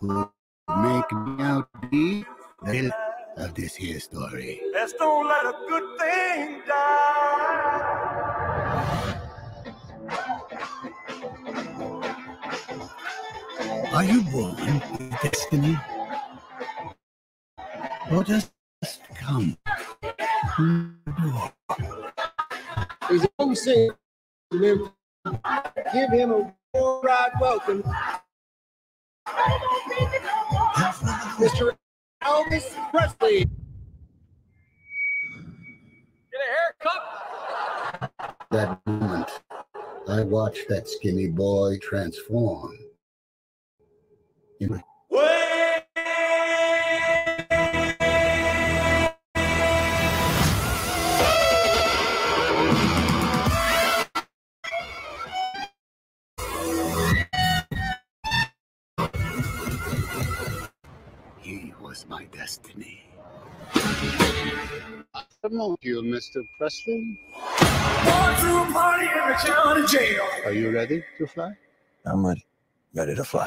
who make me out to be the villain of this here story. Let's don't let a good thing die. Are you born with destiny? Or just come through the? His own sin. Give him a worldwide welcome. Mr. Elvis Presley. Get a haircut. That moment, I watched that skinny boy transform. into He Promote you, Mr. Presley. Going to a party in the county jail. Are you ready to fly? I'm ready. Ready to fly.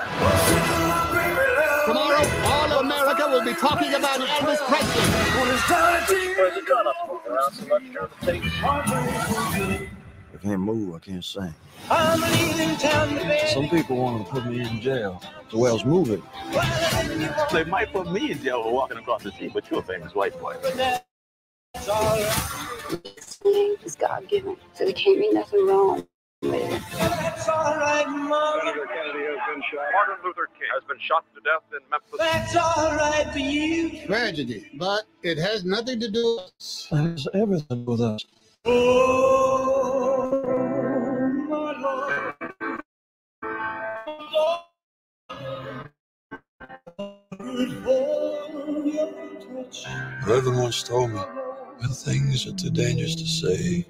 Tomorrow, all of America will be talking about Elvis Presley. Where's the gun up around so much during the tape? I can't move. I can't sing. I'm leaving town today. Some people want to put me in jail. The well's moving. They might put me in jail for walking across the street, but you're a famous white boy. Is God given, so there can't be nothing wrong with it. That's all right, Senator Kennedy has been shot. Martin Luther King has been shot to death in Memphis. That's all right for you. Tragedy, but it has nothing to do with us. There's everything with us. Oh, my Lord. Lord, for your touch. Whoever once told me when things are too dangerous to say,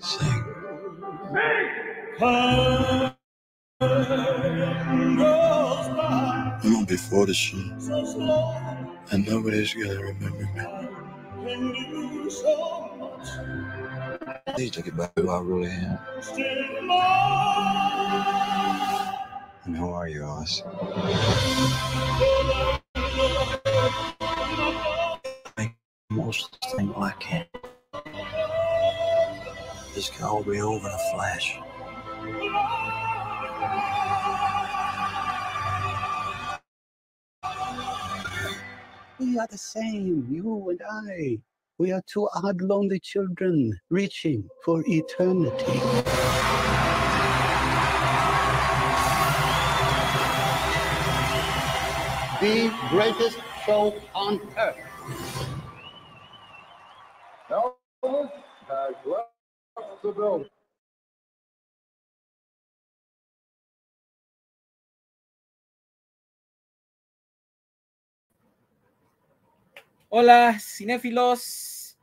sing. I'm on before the show, and nobody's gonna remember me. I need to get back to who I really am. And who are you, Oz? Most All be over in a flash. We are the same, you and I. We are two odd, lonely children reaching for eternity. The greatest show on earth. Elvis has left Hola, cinéfilos,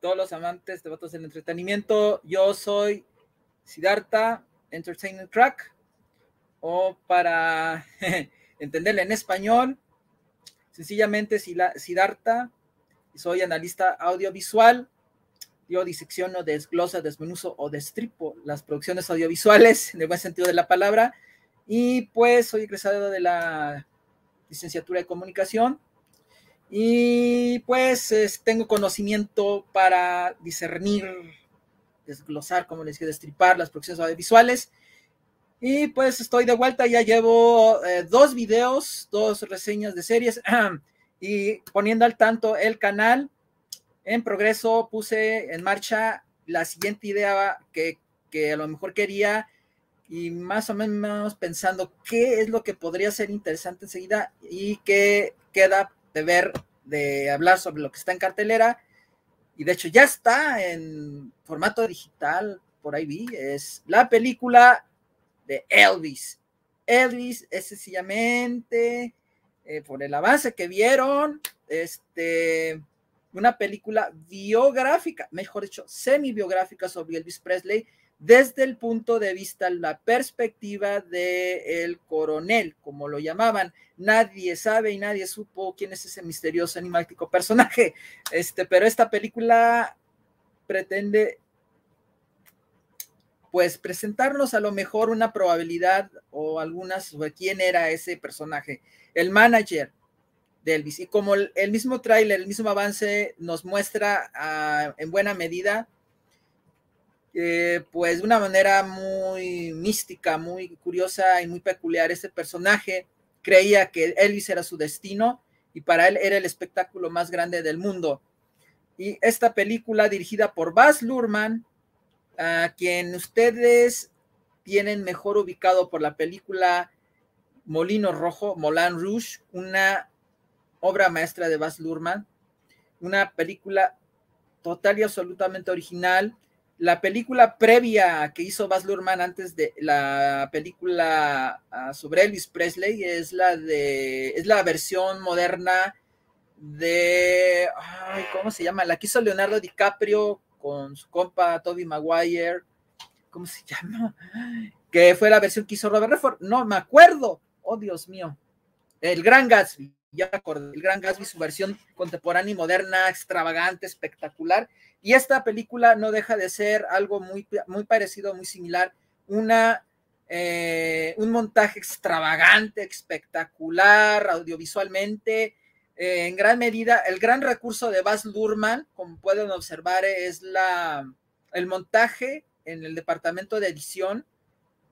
todos los amantes de vatos del entretenimiento. Yo soy Siddhartha Entertainment Track, o para entenderle en español, sencillamente Siddhartha. Soy analista audiovisual. Yo disecciono, desglosa, desmenuzo o destripo las producciones audiovisuales en el buen sentido de la palabra. Y pues soy egresado de la licenciatura de comunicación y pues es- tengo conocimiento para discernir, desglosar, como les dije, destripar las producciones audiovisuales. Y pues estoy de vuelta, ya llevo eh, dos videos, dos reseñas de series y poniendo al tanto el canal. En progreso puse en marcha la siguiente idea que, a lo mejor quería y más o menos pensando qué es lo que podría ser interesante enseguida y qué queda de ver, de hablar sobre lo que está en cartelera. Y de hecho ya está en formato digital, por ahí vi, es la película de Elvis. Elvis es sencillamente, eh, por el avance que vieron, este, una película biográfica, mejor dicho, semi-biográfica sobre Elvis Presley, desde el punto de vista, la perspectiva de el coronel, como lo llamaban. Nadie sabe y nadie supo quién es ese misterioso enigmático personaje. Este, pero esta película pretende pues presentarnos a lo mejor una probabilidad o algunas sobre quién era ese personaje, el manager de Elvis. Y como el, mismo tráiler, el mismo avance nos muestra ah, en buena medida, eh, pues de una manera muy mística, muy curiosa y muy peculiar, este personaje creía que Elvis era su destino y para él era el espectáculo más grande del mundo. Y esta película dirigida por Baz Luhrmann, a quien ustedes tienen mejor ubicado por la película Molino Rojo, Moulin Rouge, una obra maestra de Baz Luhrmann, una película total y absolutamente original. La película previa que hizo Baz Luhrmann antes de la película uh, sobre Elvis Presley es la de es la versión moderna de ¿cómo se llama? La que hizo Leonardo DiCaprio con su compa Toby Maguire, ¿cómo se llama? Que fue la versión que hizo Robert Redford, no me acuerdo, oh Dios mío, el Gran Gatsby, ya acordé, el Gran Gatsby, su versión contemporánea y moderna, extravagante, espectacular, y esta película no deja de ser algo muy, muy parecido, muy similar, una, eh, un montaje extravagante, espectacular, audiovisualmente, eh, en gran medida, el gran recurso de Baz Luhrmann, como pueden observar, es la, el montaje en el departamento de edición.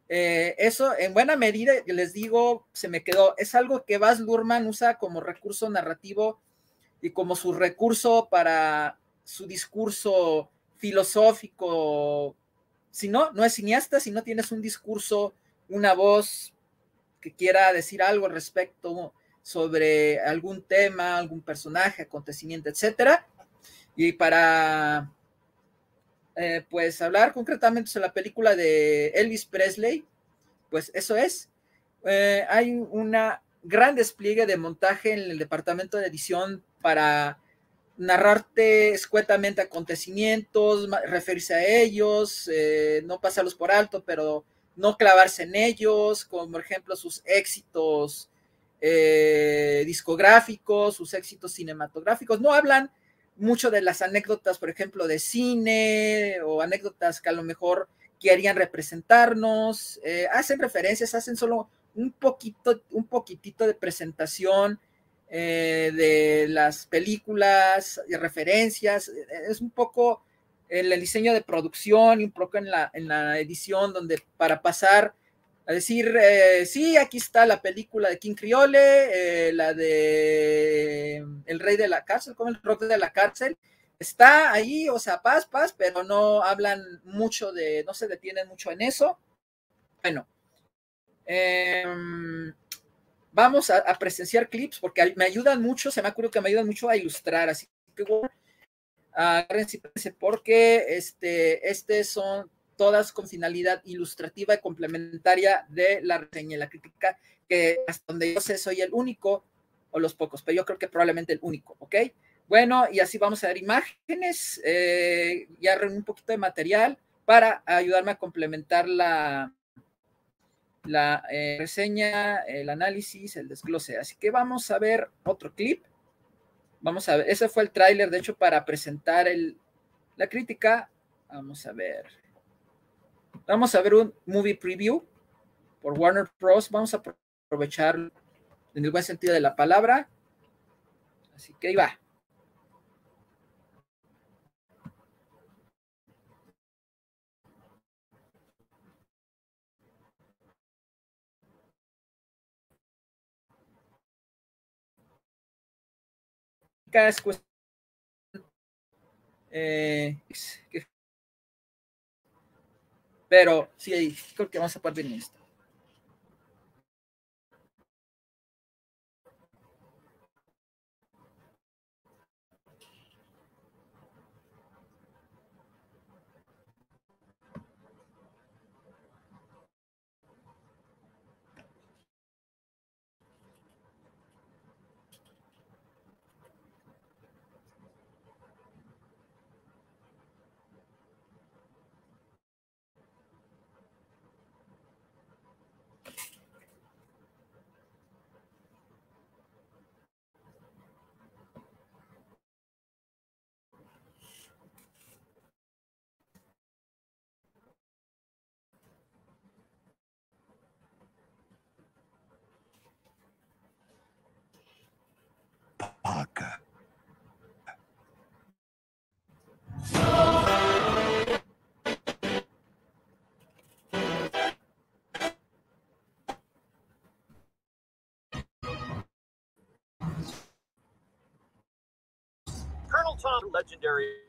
Eh, eso, en buena medida, les digo, se me quedó. Es algo que Baz Luhrmann usa como recurso narrativo y como su recurso para su discurso filosófico. Si no, no es cineasta, si no tienes un discurso, una voz que quiera decir algo al respecto sobre algún tema, algún personaje, acontecimiento, etcétera. Y para, eh, pues, hablar concretamente sobre la película de Elvis Presley, pues eso es. Eh, hay una gran despliegue de montaje en el departamento de edición para narrarte escuetamente acontecimientos, referirse a ellos, eh, no pasarlos por alto, pero no clavarse en ellos, como por ejemplo sus éxitos discográficos, sus éxitos cinematográficos. No hablan mucho de las anécdotas, por ejemplo, de cine o anécdotas que a lo mejor querían representarnos. Eh, hacen referencias, hacen solo un poquito, un poquitito de presentación eh, de las películas y referencias. Es un poco en el diseño de producción y un poco en la, en la edición, donde para pasar a decir, eh, sí, aquí está la película de King Criole, eh, la de El Rey de la Cárcel, como el rock de la cárcel, está ahí, o sea, paz, paz, pero no hablan mucho de, no se detienen mucho en eso. Bueno, em, vamos a, presenciar clips porque me ayudan mucho, se me ocurrido que me ayudan mucho a ilustrar, así que agárrense porque este, este son todas con finalidad ilustrativa y complementaria de la reseña y la crítica, que hasta donde yo sé soy el único, o los pocos, pero yo creo que probablemente el único, ¿ok? Bueno, y así vamos a dar imágenes, eh, ya reuní un poquito de material para ayudarme a complementar la, la eh, reseña, el análisis, el desglose. Así que vamos a ver otro clip. Vamos a ver, ese fue el tráiler, de hecho, para presentar el, la crítica. Vamos a ver. Vamos a ver un movie preview por Warner Bros. Vamos a aprovechar en el buen sentido de la palabra. Así que ahí va. Pero sí, creo que vamos a poder en esto. Legendary.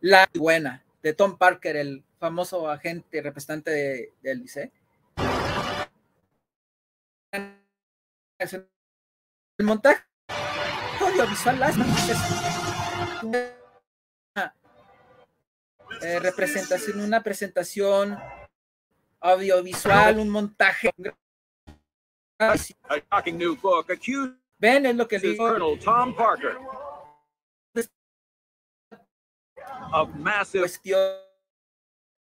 La buena de Tom Parker, el famoso agente representante de, del. El montaje audiovisual las eh, representación, una presentación audiovisual, un montaje. Ven, es lo que digo. Colonel Tom Parker of massive Cuestión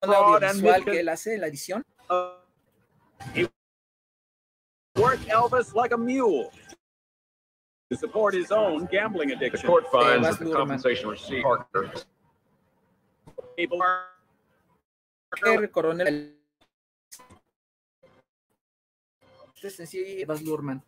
audiovisual que él hace, la edición. worked Elvis like a mule to support his own gambling The addiction. court finds Baz that the Luhrmann. compensation received Parker People are coronel. Este es en sí Baz Luhrmann.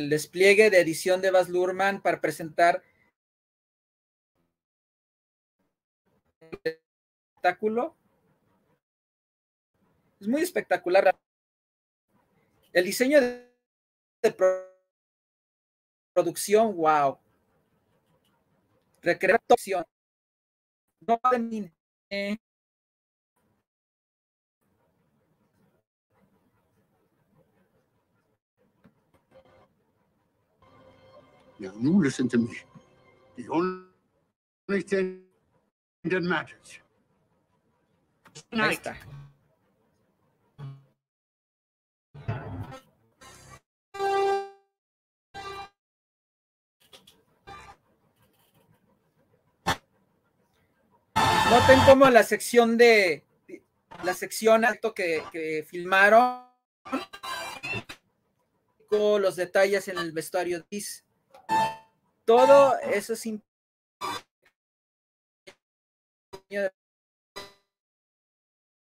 El despliegue de edición de Baz Luhrmann para presentar el espectáculo. Es muy espectacular. El diseño de, de pro- producción, wow. Recrear acción. No Now, you listen to me. The only thing that matters. Ahí Tonight, está. Noten cómo la sección de la sección alto que, que filmaron con los detalles en el vestuario dis. Todo eso es de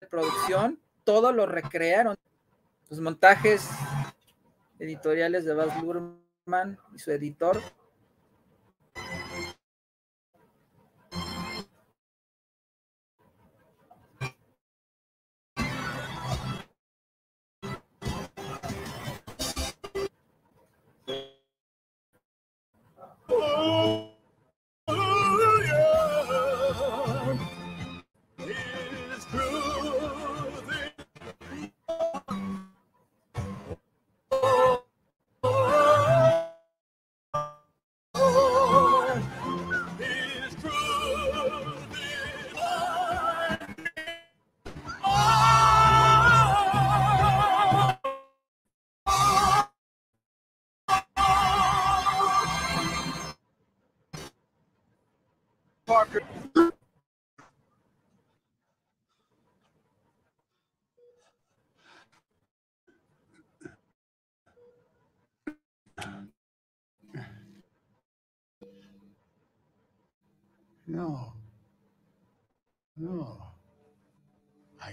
producción, todo lo recrearon. Los montajes editoriales de Baz Luhrmann y su editor.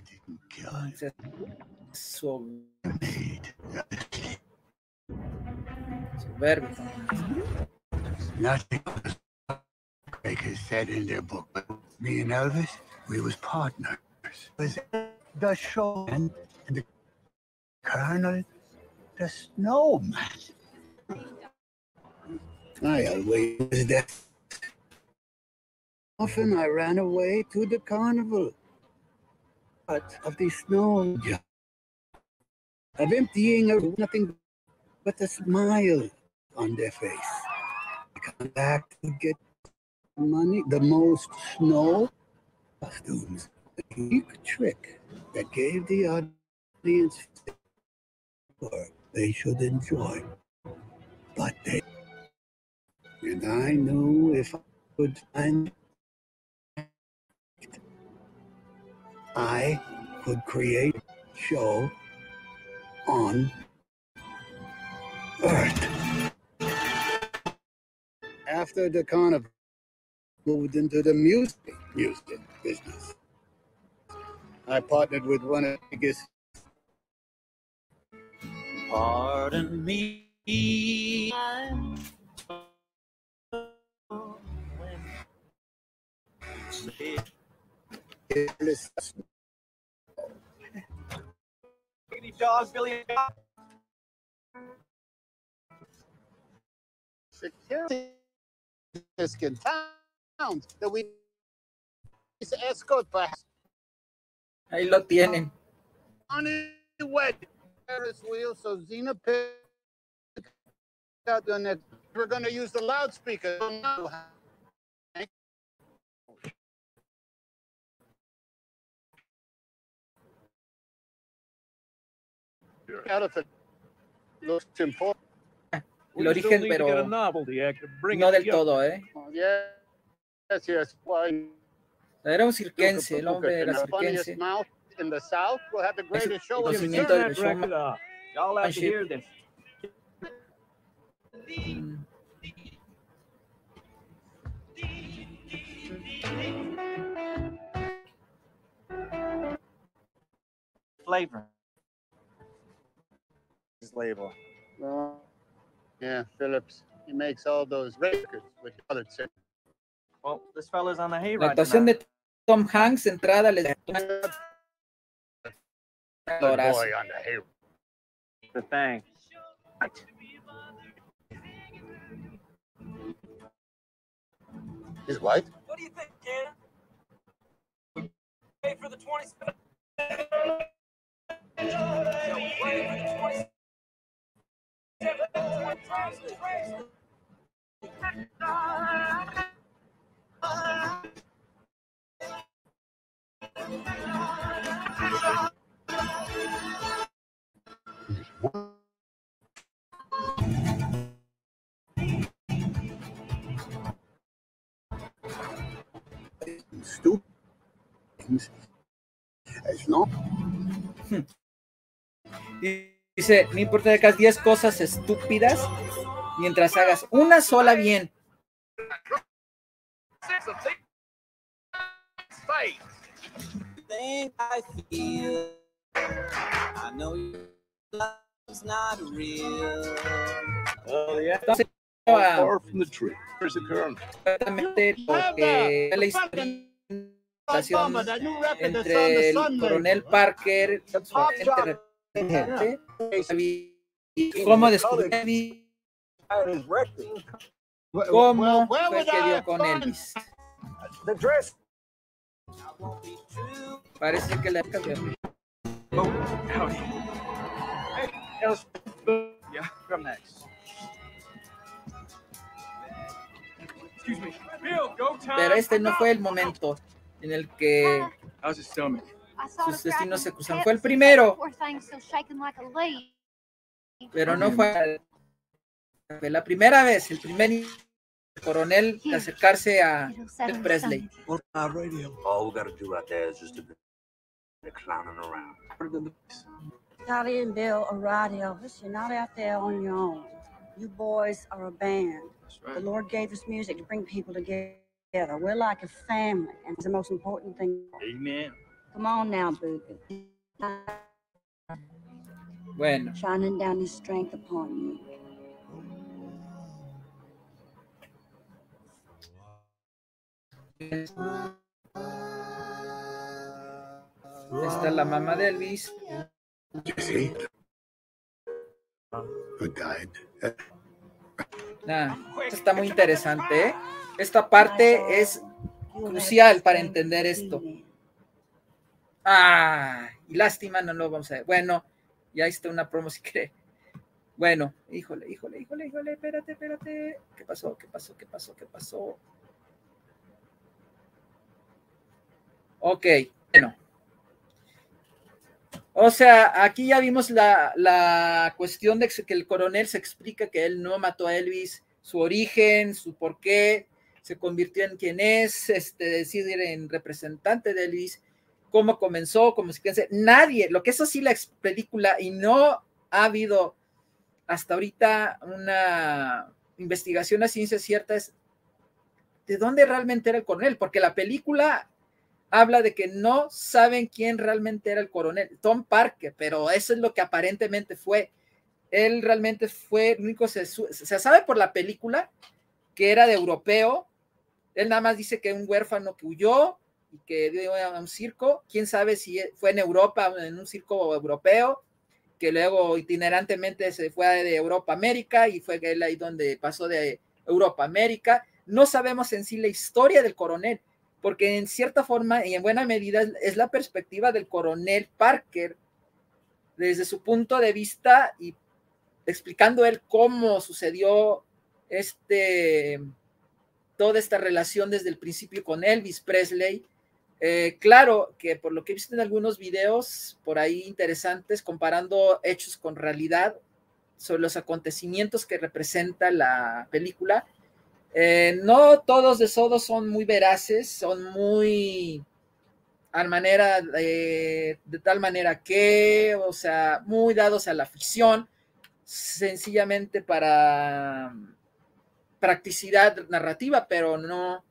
Didn't kill him. Su- Made. soberbio. Nothing Bakers said in their book, but me and Elvis, we was partners. It was the show and the Colonel, the snowman. I always was that. Often I ran away to the carnival. Of the snow. Of emptying of nothing but a smile on their face. Come back to get money, the most snow costumes. A unique trick that gave the audience or they should enjoy. But they and I knew if I could find I could create show on Earth. After the carnival moved into the music music business, I partnered with one of the biggest Pardon me. Billy. security that we escort Ahí lo tienen. on the. Ferris wheel, so Xena picked out on that. We're going to use the loudspeaker. El origen, pero no del todo, ¿eh? Era un cirquense, el hombre era cirquense. the South will label. Well, yeah, Phillips. He makes all those records with other singers. Well, this fella's on the hayride. La hayride. actuación tonight. de Tom Hanks, entrada, les Good Actorazo. boy on the hay. The thing. His wife? What do you think, kid? Pay for the 27. Stupid things as long. Hmm. Yeah. Dice, no importa que hagas 10 cosas estúpidas mientras hagas una sola bien. Entonces, a- Far from the tree. Where's the current? exactamente lo que la historia entre el coronel Parker, y cómo Elvis, cómo fue que dio con Elvis. Parece que la Oh. Pero este no fue el momento en el que How's his stomach? Sus destinos se cruzan. Fue el primero, pero no fue, fue la primera vez, el primer coronel de acercarse a Elvis Presley. What about radio? All we gotta do out there is just a bit of clowning around. Charlie and Bill are right, Elvis. You're not out there on your own. You boys are a band. The Lord gave us music to bring people together. We're like a family, and it's the most important thing. Amen. Come on now, baby. Bueno, Shining down His strength upon you. está la mamá de Elvis. Jesse, who died. Ah, esto está muy interesante. ¿eh? Esta parte es crucial para entender esto. Ah, y lástima, no lo vamos a ver. Bueno, ya está una promo si quiere. Bueno, híjole, híjole, híjole, híjole, espérate, espérate. ¿Qué pasó? ¿Qué pasó? ¿Qué pasó? ¿Qué pasó? Ok, bueno. O sea, aquí ya vimos la, la cuestión de que el coronel se explica que él no mató a Elvis, su origen, su por qué, se convirtió en quien es, este, decir, en representante de Elvis, cómo comenzó, cómo se piensa. Nadie, lo que es así la película, y no ha habido hasta ahorita una investigación a ciencia cierta, es de dónde realmente era el coronel, porque la película habla de que no saben quién realmente era el coronel, Tom Parker, pero eso es lo que aparentemente fue. Él realmente fue el único, se, se sabe por la película que era de europeo, él nada más dice que un huérfano que huyó que dio a un circo, quién sabe si fue en Europa, en un circo europeo, que luego itinerantemente se fue de Europa a América y fue él ahí donde pasó de Europa a América. No sabemos en sí la historia del coronel, porque en cierta forma y en buena medida es la perspectiva del coronel Parker desde su punto de vista y explicando él cómo sucedió este toda esta relación desde el principio con Elvis Presley. Eh, claro que por lo que he visto en algunos videos por ahí interesantes comparando hechos con realidad sobre los acontecimientos que representa la película, eh, no todos de Sodo son muy veraces, son muy a manera de, de, tal manera que, o sea, muy dados a la ficción, sencillamente para practicidad narrativa, pero no,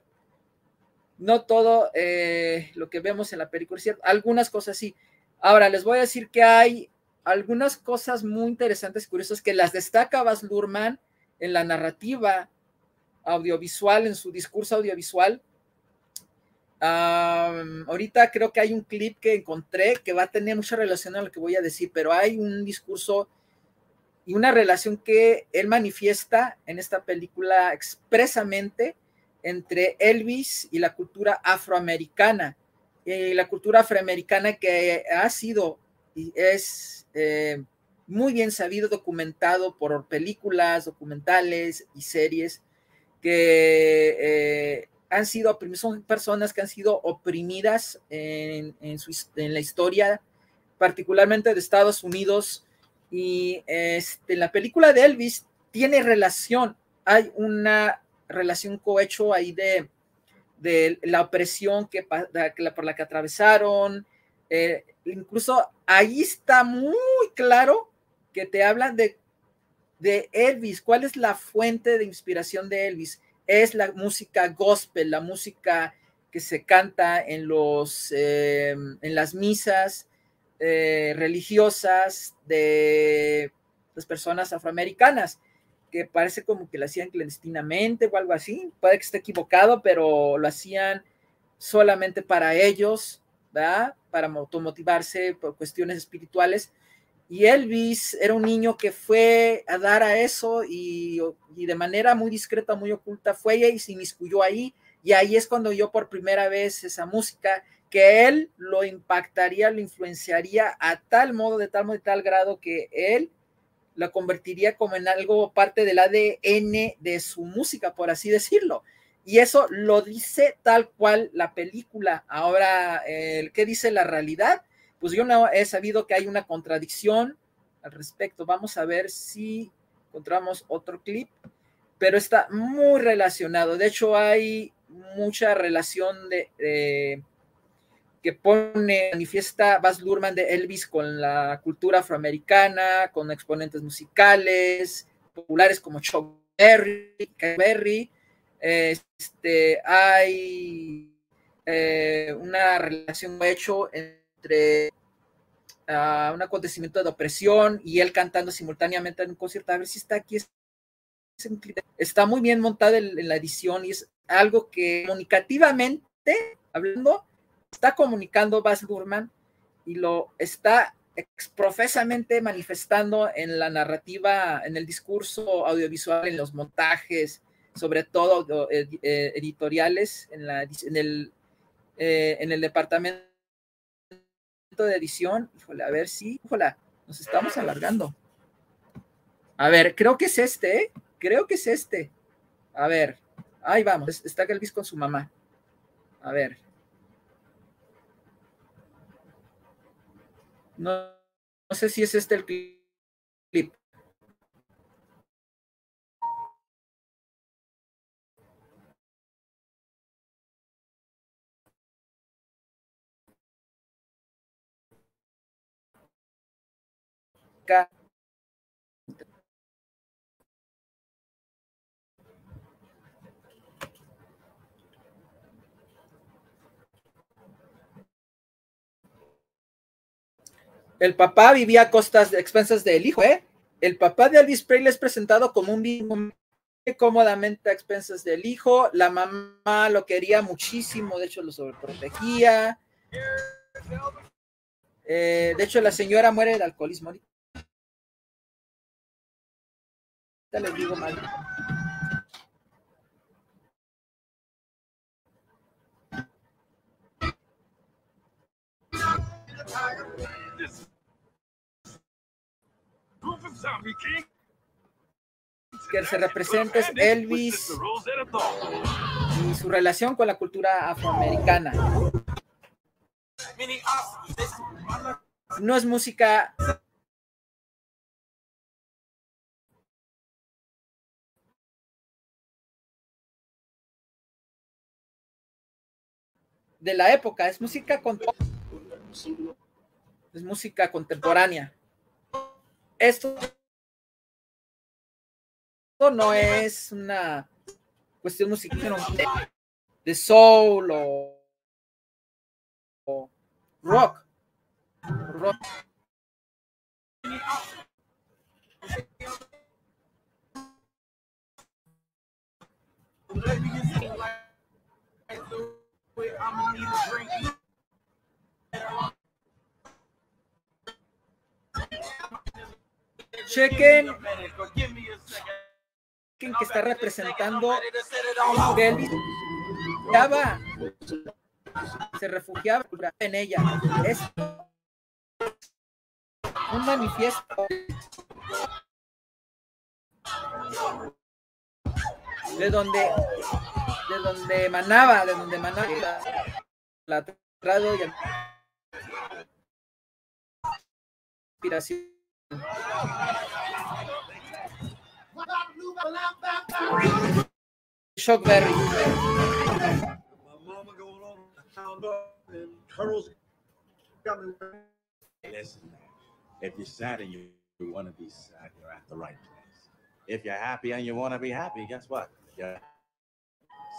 no todo eh, lo que vemos en la película cierto. Algunas cosas sí. Ahora les voy a decir que hay algunas cosas muy interesantes curiosas que las destaca Bas Luhrmann en la narrativa audiovisual, en su discurso audiovisual. ahorita creo que hay un clip que encontré que va a tener mucha relación a lo que voy a decir, pero hay un discurso y una relación que él manifiesta en esta película expresamente entre Elvis y la cultura afroamericana. Y la cultura afroamericana que ha sido y es eh, muy bien sabido, documentado por películas, documentales y series que eh, han sido, son personas que han sido oprimidas en, en, en la historia, particularmente de Estados Unidos, y este, la película de Elvis tiene relación, hay una relación cohecho ahí de, de la opresión que, por la que atravesaron. Eh, incluso ahí está muy claro que te hablan de, de Elvis. ¿Cuál es la fuente de inspiración de Elvis? Es la música gospel, la música que se canta en, los, eh, en las misas, eh, religiosas de las personas afroamericanas, parece como que lo hacían clandestinamente o algo así, puede que esté equivocado, pero lo hacían solamente para ellos, ¿verdad? Para automotivarse por cuestiones espirituales. Y Elvis era un niño que fue a dar a eso y, y de manera muy discreta, muy oculta, fue y se inmiscuyó ahí. Y ahí es cuando yo por primera vez esa música que él lo impactaría, lo influenciaría a tal modo, de tal modo, de tal grado que él la convertiría como en algo parte del ADN de su música, por así decirlo. Y eso lo dice tal cual la película. Ahora, ¿qué dice la realidad? Pues yo no he sabido que hay una contradicción al respecto. Vamos a ver si encontramos otro clip, pero está muy relacionado. De hecho, hay mucha relación de que pone, manifiesta Baz Luhrmann de Elvis con la cultura afroamericana, con exponentes musicales, populares como Chuck Berry. Este, hay eh, una relación hecho entre uh, un acontecimiento de opresión y él cantando simultáneamente en un concierto. A ver si está aquí. Está muy bien montado en, en la edición y es algo que comunicativamente hablando está comunicando Baz Luhrmann y lo está profesamente manifestando en la narrativa, en el discurso audiovisual, en los montajes, sobre todo eh, editoriales, eh, en el departamento de edición. Híjole, a ver si, híjole, nos estamos alargando. A ver, creo que es este, ¿eh? creo que es este. A ver, ahí vamos, está Elvis con su mamá. A ver. No, no sé si es este el clip. El papá vivía a costas de expensas del hijo, ¿eh? El papá de Elvis Presley es presentado como un vivo cómodamente a expensas del hijo. La mamá lo quería muchísimo, de hecho lo sobreprotegía. Eh, de hecho, la señora muere de alcoholismo. Ahorita les digo mal. Que se representa es Elvis y su relación con la cultura afroamericana. No es música de la época, es música es música contemporánea. Esto no es una cuestión musical de, soul o, o rock. rock. Chequen que está representando Elvis se refugiaba en ella. Es un manifiesto de donde de donde emanaba, de donde emanaba la, la y la inspiración. Shockberry. Listen, if you're sad and you, you want to be sad, you're at the right place. If you're happy and you want to be happy, guess what? Yeah.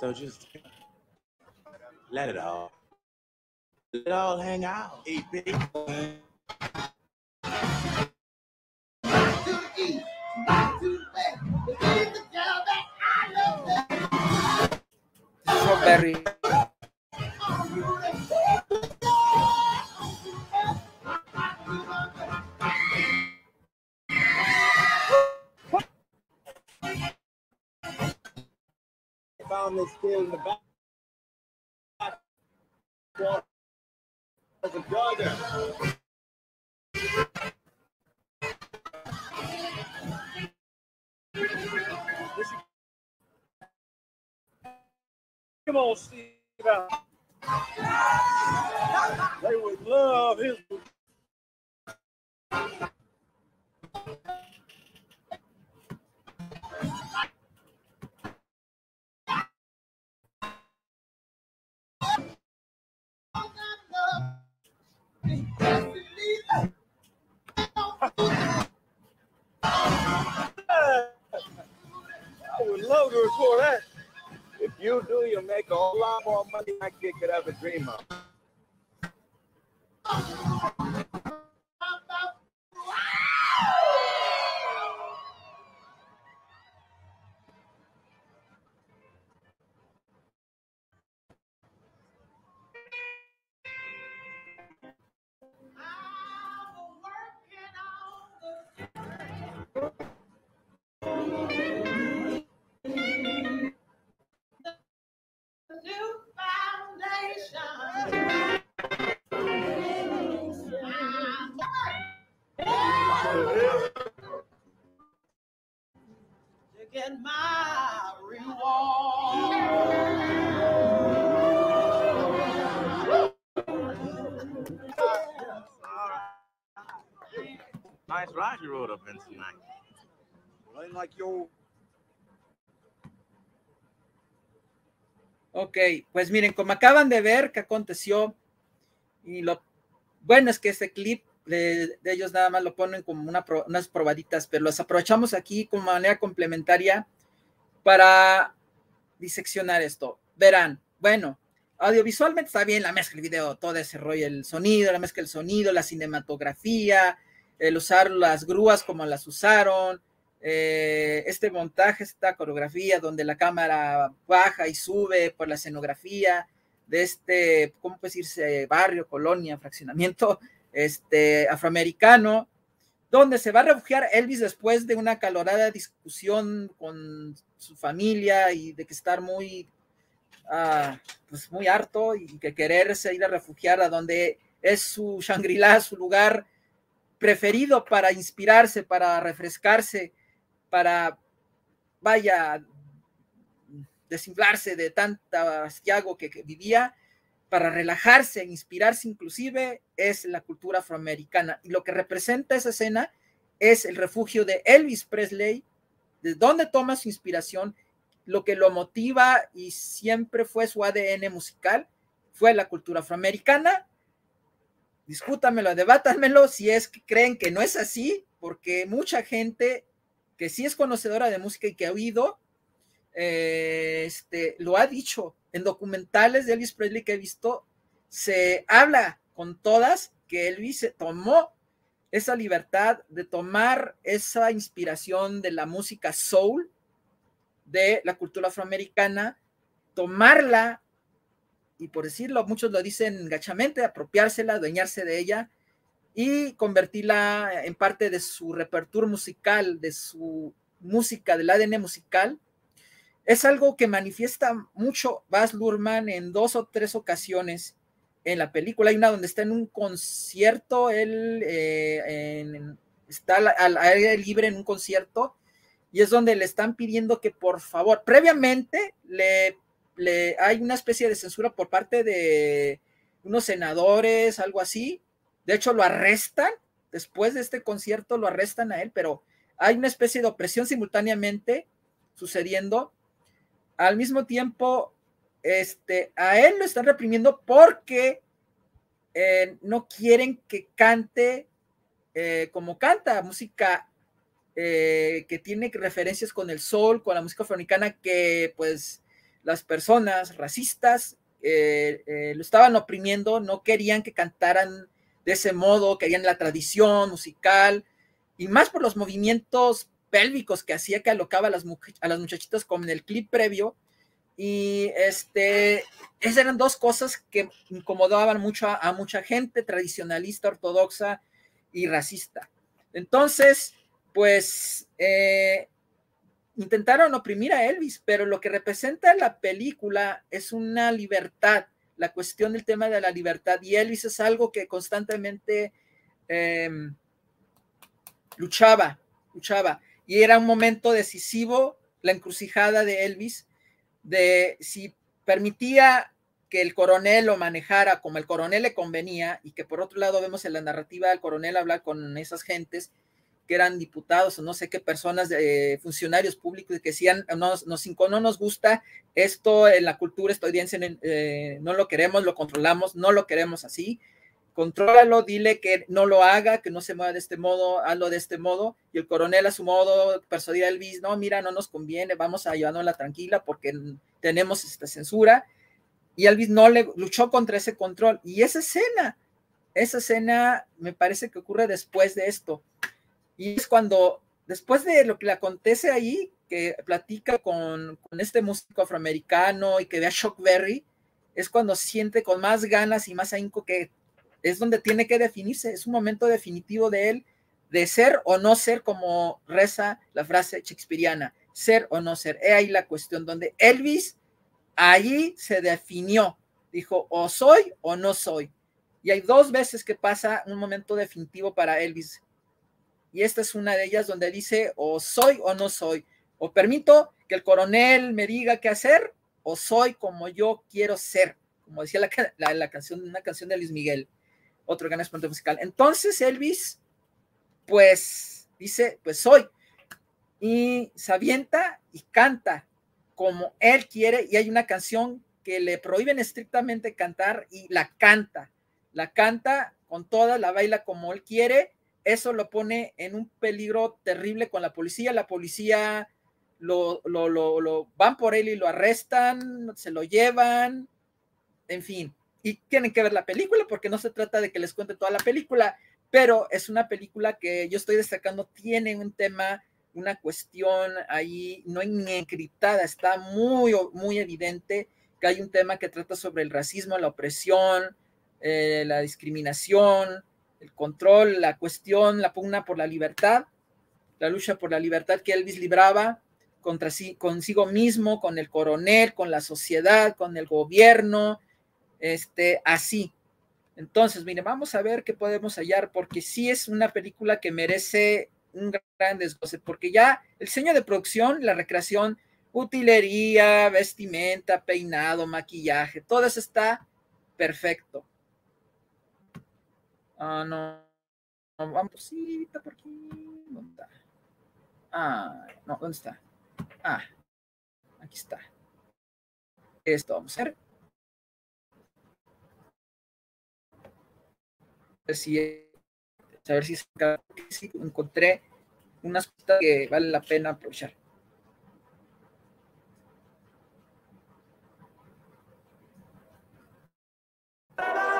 So just let it all. Let it all hang out. EP. Found this kid in the back. As a jogger. On, Steve. They would love his. Money I could ever dream of. My reward. Nice ride you rode up in tonight. Well, ain't like your Ok, pues miren, como acaban de ver qué aconteció, y lo bueno es que este clip de, ellos nada más lo ponen como unas probaditas, pero las aprovechamos aquí como manera complementaria para diseccionar esto. Verán, bueno, audiovisualmente está bien la mezcla, el video, todo ese rollo, el sonido, la mezcla del sonido, la cinematografía, el usar las grúas como las usaron, eh, este montaje, esta coreografía donde la cámara baja y sube por la escenografía de este, ¿cómo puede decirse? Barrio, colonia, fraccionamiento este, afroamericano, donde se va a refugiar Elvis después de una calorada discusión con su familia y de que estar muy, ah, pues muy harto y que quererse ir a refugiar a donde es su Shangri-La, su lugar preferido para inspirarse, para refrescarse, para, vaya, desinflarse de tanta astiago que, que vivía, para relajarse, inspirarse inclusive, es la cultura afroamericana. Y lo que representa esa escena es el refugio de Elvis Presley, de donde toma su inspiración, lo que lo motiva y siempre fue su ADN musical, fue la cultura afroamericana. Discútamelo, debátanmelo si es que creen que no es así, porque mucha gente que sí es conocedora de música y que ha oído, eh, este, lo ha dicho en documentales de Elvis Presley que he visto, se habla con todas que Elvis tomó esa libertad de tomar esa inspiración de la música soul, de la cultura afroamericana, tomarla y por decirlo, muchos lo dicen gachamente, apropiársela, adueñarse de ella y convertirla en parte de su repertorio musical, de su música, del ADN musical. Es algo que manifiesta mucho Baz Luhrmann en dos o tres ocasiones en la película. Hay una donde está en un concierto, él eh, está al, aire libre en un concierto y es donde le están pidiendo que por favor, previamente le hay una especie de censura por parte de unos senadores, algo así. De hecho, lo arrestan después de este concierto, lo arrestan a él, pero hay una especie de opresión simultáneamente sucediendo. Al mismo tiempo, este, a él lo están reprimiendo porque eh, no quieren que cante eh, como canta, música eh, que tiene referencias con el sol, con la música afroamericana, que pues las personas racistas lo estaban oprimiendo, no querían que cantaran de ese modo, querían la tradición musical, y más por los movimientos pélvicos que hacía que alocaba a las, a las muchachitas como en el clip previo. Y este, esas eran dos cosas que incomodaban mucho a, mucha gente tradicionalista, ortodoxa y racista. Entonces, pues eh, intentaron oprimir a Elvis, pero lo que representa la película es una libertad, la cuestión del tema de la libertad. Y Elvis es algo que constantemente eh, luchaba, luchaba. Y era un momento decisivo, la encrucijada de Elvis, de si permitía que el coronel lo manejara como el coronel le convenía, y que por otro lado vemos en la narrativa del coronel hablar con esas gentes que eran diputados o no sé qué personas, eh, funcionarios públicos que decían, nos, nos, no nos gusta esto en la cultura estadounidense, eh, no lo queremos, lo controlamos, no lo queremos así, contrólalo, dile que no lo haga, que no se mueva de este modo, hazlo de este modo, y el coronel a su modo persuadir a Elvis, no, mira, no nos conviene, vamos a llevárnosla tranquila porque tenemos esta censura, y Elvis no le luchó contra ese control, y esa escena, esa escena me parece que ocurre después de esto, y es cuando, después de lo que le acontece ahí, que platica con, este músico afroamericano y que ve a Shock Berry, es cuando siente con más ganas y más ahínco que es donde tiene que definirse, es un momento definitivo de él, de ser o no ser, como reza la frase shakespeariana, ser o no ser. He ahí la cuestión donde Elvis allí se definió, dijo, o soy o no soy. Y hay dos veces que pasa un momento definitivo para Elvis. Y esta es una de ellas donde dice, o soy o no soy, o permito que el coronel me diga qué hacer, o soy como yo quiero ser, como decía la, la, la canción, una canción de Luis Miguel otro gran exponente musical. Entonces Elvis, pues dice, pues soy. Y se avienta y canta como él quiere. Y hay una canción que le prohíben estrictamente cantar y la canta. La canta con toda, la baila como él quiere, eso lo pone en un peligro terrible con la policía. La policía lo, lo, lo, lo van por él y lo arrestan, se lo llevan, en fin. Y tienen que ver la película porque no se trata de que les cuente toda la película, pero es una película que yo estoy destacando, tiene un tema, una cuestión ahí, no encriptada, está muy, muy evidente que hay un tema que trata sobre el racismo, la opresión, eh, la discriminación, el control, la cuestión, la pugna por la libertad, la lucha por la libertad que Elvis libraba contra sí, consigo mismo, con el coronel, con la sociedad, con el gobierno, este, así. Entonces, mire, vamos a ver qué podemos hallar, porque sí es una película que merece un gran desgoce, porque ya el diseño de producción, la recreación, utilería, vestimenta, peinado, maquillaje, todo eso está perfecto. Ah, no. Vamos, sí, por aquí. ¿Dónde está? Ah, no, ¿dónde está? Ah, aquí está. Esto vamos a ver. A ver si, a ver si, encontré unas cosas que vale la pena aprovechar. Snowman's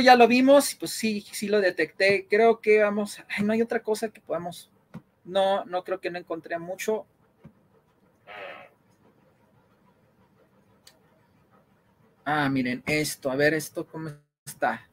ya lo vimos, pues sí, sí lo detecté. Creo que vamos, ay, no hay otra cosa que podamos. No, no creo que no encontré mucho. Ah, miren, esto, a ver, esto cómo está.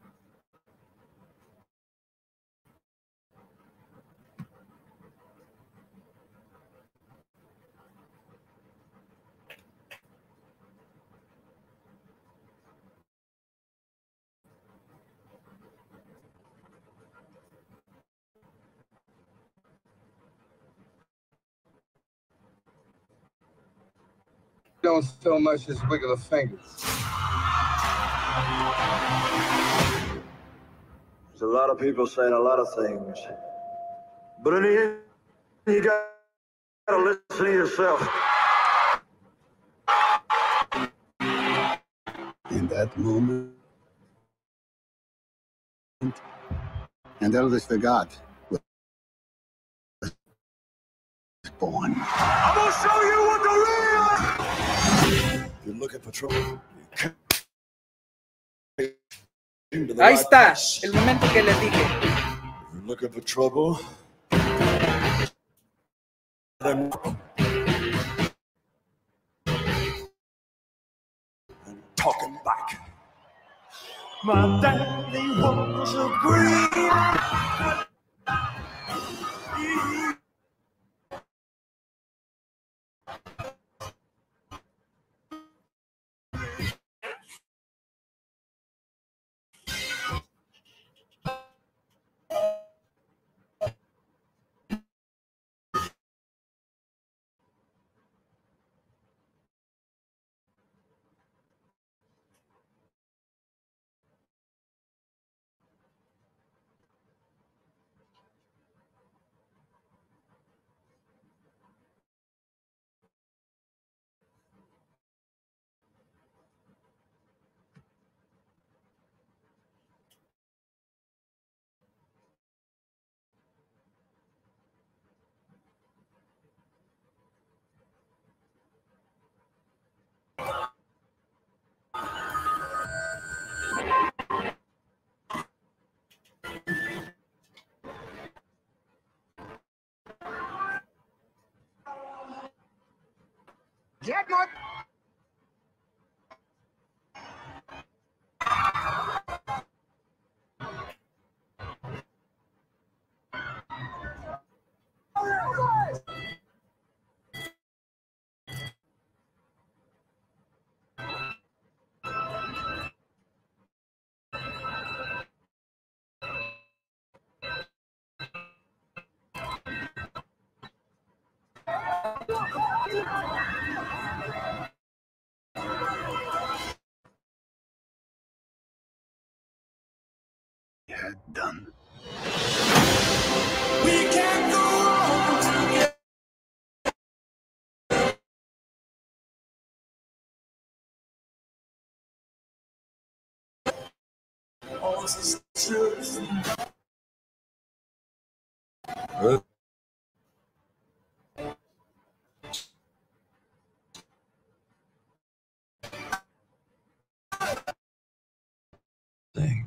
Don't so much as wiggle a finger. There's a lot of people saying a lot of things. But in the end, you gotta listen to yourself. In that moment, and Elvis forgot was born. I'm gonna show you what the real If you're looking for trouble, you can't. to the Ahí está, place. el momento que les dije. You're looking for trouble, then and talking back. My daddy was a green. Get oh Thing.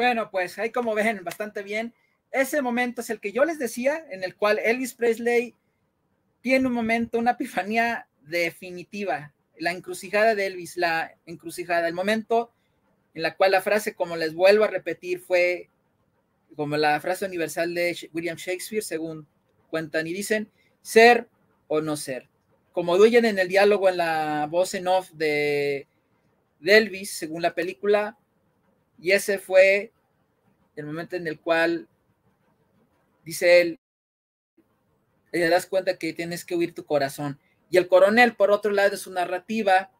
Bueno, pues ahí como ven bastante bien, ese momento es el que yo les decía, en el cual Elvis Presley tiene un momento, una epifanía definitiva, la encrucijada de Elvis, la encrucijada, el momento en la cual la frase, como les vuelvo a repetir, fue como la frase universal de William Shakespeare, según cuentan y dicen, ser o no ser. Como duyen en el diálogo en la voz en off de Elvis, según la película, y ese fue el momento en el cual dice él, te das cuenta que tienes que huir tu corazón. Y el coronel, por otro lado, de su narrativa,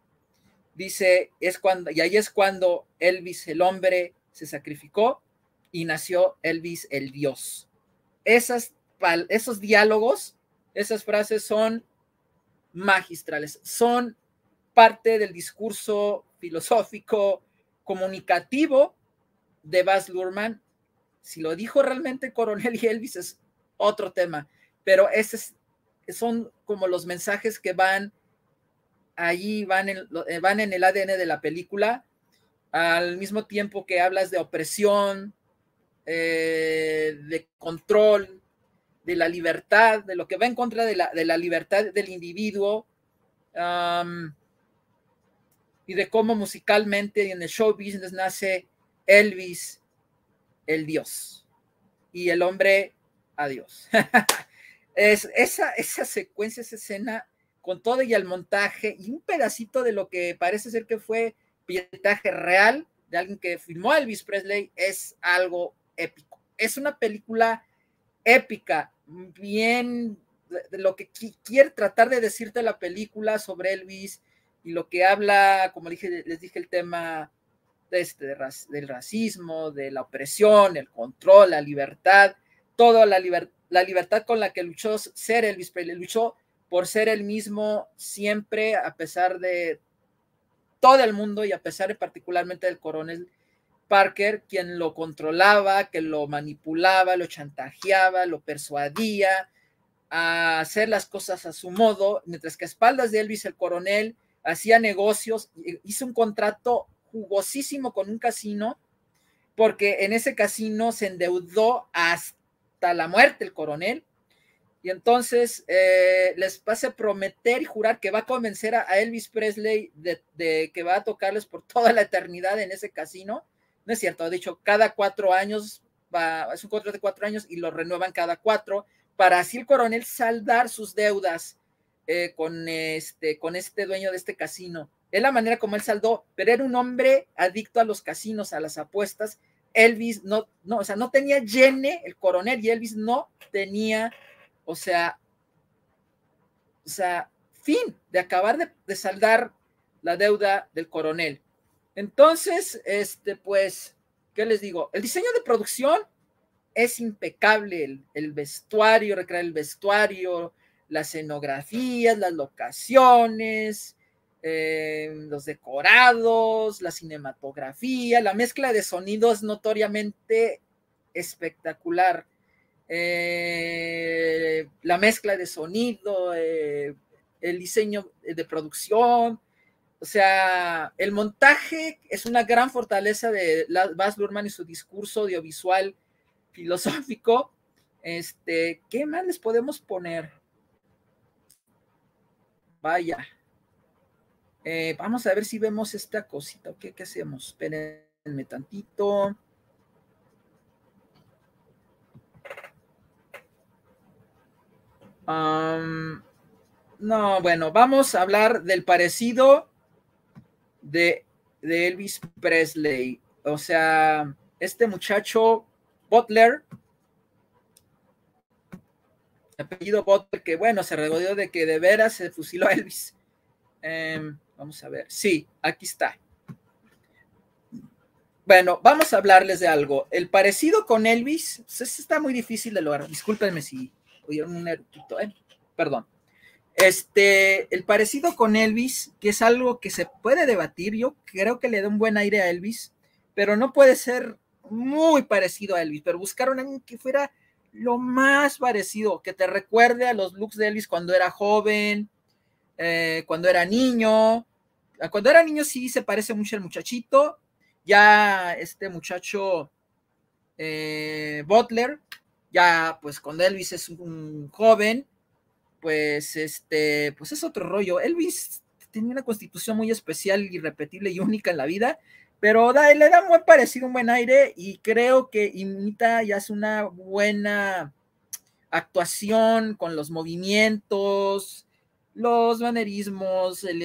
dice, es cuando, y ahí es cuando Elvis, el hombre, se sacrificó y nació Elvis, el Dios. Esas, esos diálogos, esas frases son magistrales, son parte del discurso filosófico, comunicativo de Baz Luhrmann. Si lo dijo realmente el coronel y Elvis es otro tema, pero ese es- son como los mensajes que van allí, van en, van en el ADN de la película, al mismo tiempo que hablas de opresión, eh, de control, de la libertad, de lo que va en contra de la, de la libertad del individuo. Y de cómo musicalmente en el show business nace Elvis, el dios, y el hombre a Dios. es, esa, esa secuencia, esa escena, con todo y el montaje, y un pedacito de lo que parece ser que fue pietaje real de alguien que filmó a Elvis Presley, es algo épico. Es una película épica, bien de, lo que qui- quiere tratar de decirte la película sobre Elvis y lo que habla, como dije, les dije, el tema de este, de del racismo, de la opresión, el control, la libertad, toda la, liber- la libertad con la que luchó ser Elvis Presley, luchó por ser el mismo siempre, a pesar de todo el mundo y a pesar particularmente del coronel Parker, quien lo controlaba, que lo manipulaba, lo chantajeaba, lo persuadía a hacer las cosas a su modo, mientras que a espaldas de Elvis el coronel hacía negocios, hizo un contrato jugosísimo con un casino, porque en ese casino se endeudó hasta la muerte el coronel, y entonces eh, les a prometer y jurar que va a convencer a, Elvis Presley de, de, que va a tocarles por toda la eternidad en ese casino. No es cierto, ha dicho cada cuatro años, va, es un contrato de cuatro años y lo renuevan cada cuatro, para así el coronel saldar sus deudas eh, con, este, con este dueño de este casino. Es la manera como él saldó, pero era un hombre adicto a los casinos, a las apuestas. Elvis no, no, o sea, no tenía llene el coronel y Elvis no tenía, o sea, o sea, fin de acabar de, de saldar la deuda del coronel. Entonces, este, pues, ¿qué les digo? El diseño de producción es impecable, el, el vestuario, recrear el vestuario, las escenografías, las locaciones, eh, los decorados, la cinematografía, la mezcla de sonidos notoriamente espectacular. Eh, la mezcla de sonido, eh, el diseño de producción, o sea, el montaje es una gran fortaleza de Baz Luhrmann y su discurso audiovisual filosófico. Este, ¿qué más les podemos poner? Vaya. Eh, vamos a ver si vemos esta cosita. ¿Qué, hacemos? Espérenme tantito. No, bueno, vamos a hablar del parecido de, de Elvis Presley. O sea, este muchacho Butler, apellido Butler, que bueno, se regodeó de que de veras se fusiló a Elvis. Em, vamos a ver. Sí, aquí está. Bueno, vamos a hablarles de algo. El parecido con Elvis, pues, está muy difícil de lograr. Discúlpenme si oyeron un erudito, ¿eh? Perdón. Este, el parecido con Elvis, que es algo que se puede debatir, yo creo que le da un buen aire a Elvis, pero no puede ser muy parecido a Elvis, pero buscaron a alguien que fuera lo más parecido, que te recuerde a los looks de Elvis cuando era joven, eh, cuando era niño. Cuando era niño sí se parece mucho al muchachito. Ya este muchacho eh, Butler, ya pues cuando Elvis es un joven, pues este, pues es otro rollo. Elvis tenía una constitución muy especial, irrepetible y única en la vida pero da, le da muy parecido, un buen aire y creo que imita y hace una buena actuación con los movimientos, los manerismos, el,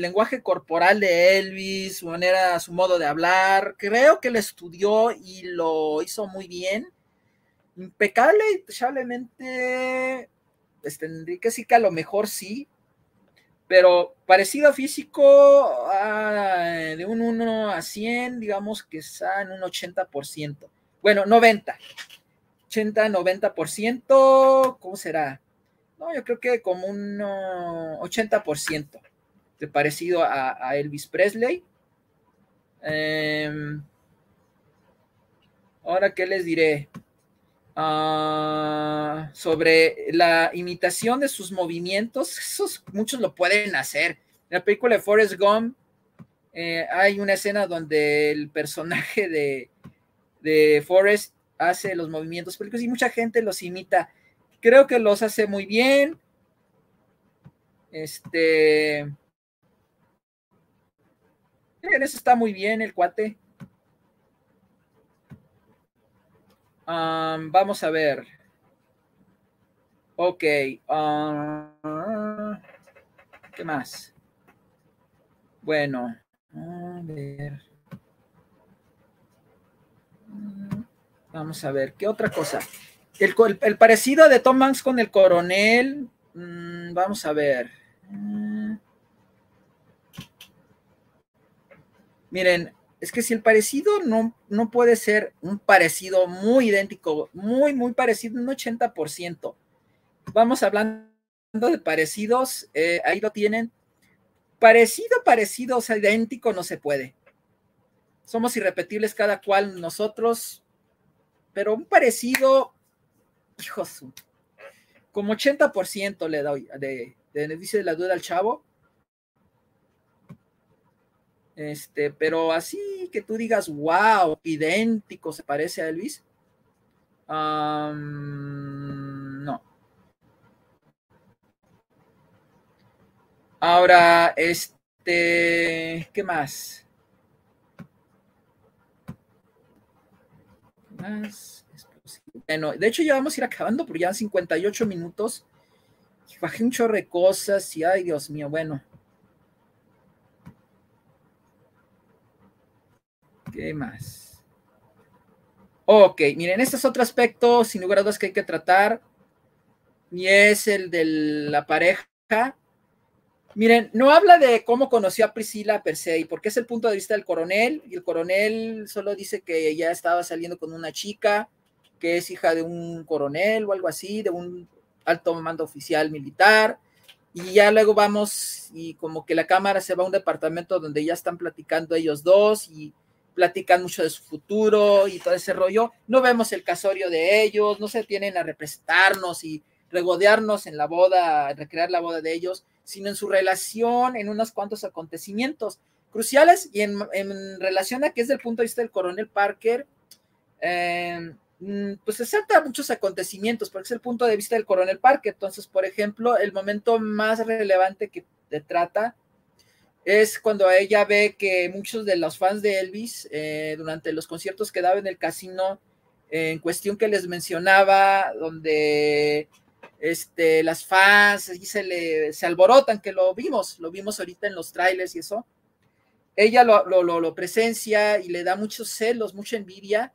lenguaje corporal de Elvis, su manera, su modo de hablar. Creo que lo estudió y lo hizo muy bien. Impecable, indiscutiblemente, pues tendría que decir que a lo mejor sí, pero parecido físico de un 1 a 100, digamos que está en un 80%. Bueno, 90. 80, 90%, ¿cómo será? No, yo creo que como un 80% de parecido a, Elvis Presley. Em, ahora, ¿qué les diré? Ah, sobre la imitación de sus movimientos, esos muchos lo pueden hacer. En la película de Forrest Gump eh, hay una escena donde el personaje de, de Forrest hace los movimientos películas y mucha gente los imita. Creo que los hace muy bien. Este. eso está muy bien el cuate. Vamos a ver. Ok. Ah, ¿Qué más? Bueno, a ver. Vamos a ver, ¿qué otra cosa? El, parecido de Tom Hanks con el coronel. Mm, vamos a ver. Mm. Miren, es que si el parecido no, no puede ser un parecido muy idéntico, muy, muy parecido, un 80%. Vamos hablando de parecidos, eh, ahí lo tienen. Parecido, parecido, o sea, idéntico no se puede. Somos irrepetibles cada cual nosotros, pero un parecido, hijos, como 80% le doy, de, de, dice la duda al chavo, este, pero así que tú digas, wow, idéntico, se parece a Elvis. no. Ahora, este, ¿qué más? más? Bueno, de hecho ya vamos a ir acabando porque ya 58 minutos. Bajé un chorro de cosas y ay, Dios mío, bueno. ¿Qué más? Ok, miren, este es otro aspecto, sin lugar a dudas, que hay que tratar, y es el de la pareja. Miren, no habla de cómo conoció a Priscila per se, porque es el punto de vista del coronel, y el coronel solo dice que ya estaba saliendo con una chica, que es hija de un coronel o algo así, de un alto mando oficial militar, y ya luego vamos y como que la cámara se va a un departamento donde ya están platicando ellos dos y platican mucho de su futuro y todo ese rollo. No vemos el casorio de ellos, no se tienen a representarnos y regodearnos en la boda, recrear la boda de ellos, sino en su relación, en unos cuantos acontecimientos cruciales y en, relación a que es del punto de vista del coronel Parker, mm, pues se salta muchos acontecimientos, porque es el punto de vista del coronel Parker. Entonces, por ejemplo, el momento más relevante que trata es cuando ella ve que muchos de los fans de Elvis, eh, durante los conciertos que daba en el casino, en cuestión que les mencionaba, donde este, las fans y se le se alborotan, que lo vimos, lo vimos ahorita en los trailers y eso. Ella lo, lo, lo, lo presencia y le da muchos celos, mucha envidia,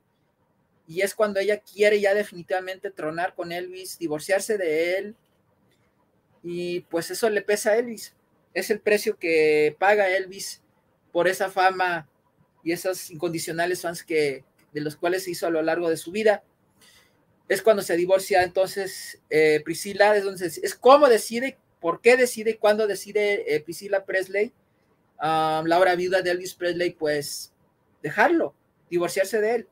y es cuando ella quiere ya definitivamente tronar con Elvis, divorciarse de él, y pues eso le pesa a Elvis. Es el precio que paga Elvis por esa fama y esas incondicionales fans que, de los cuales se hizo a lo largo de su vida. Es cuando se divorcia entonces eh, Priscila, es, donde, es cómo decide, por qué decide, cuándo decide eh, Priscila Presley, um, la hora viuda de Elvis Presley, pues dejarlo, divorciarse de él.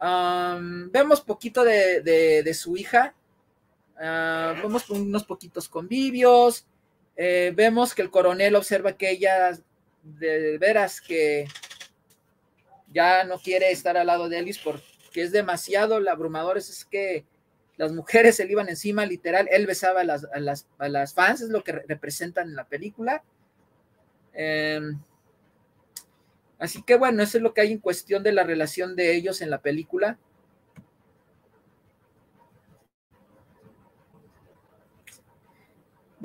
Um, vemos poquito de su hija, uh, vemos unos poquitos convivios, eh, vemos que el coronel observa que ella de veras que ya no quiere estar al lado de Elvis porque es demasiado abrumador, es que las mujeres se le iban encima, literal, él besaba a las, a las, a las fans, es lo que representan en la película. Eh, así que bueno, eso es lo que hay en cuestión de la relación de ellos en la película.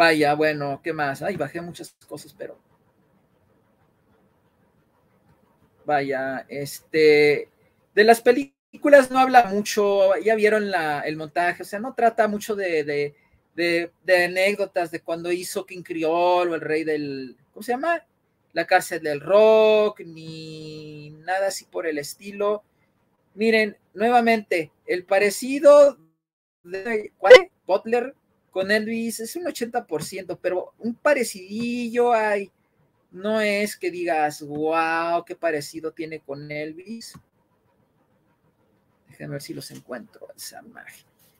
Vaya, bueno, ¿qué más? Ay, bajé muchas cosas, pero Vaya, este, de las películas no habla mucho, ya vieron la, el montaje, o sea, no trata mucho de, de, de, anécdotas de cuando hizo King Creole o el rey del, ¿cómo se llama? La cárcel del rock, ni nada así por el estilo. Miren, nuevamente, el parecido de Butler con Elvis es un 80%, pero un parecidillo hay no es que digas, wow, qué parecido tiene con Elvis. Déjenme ver si los encuentro. Esa.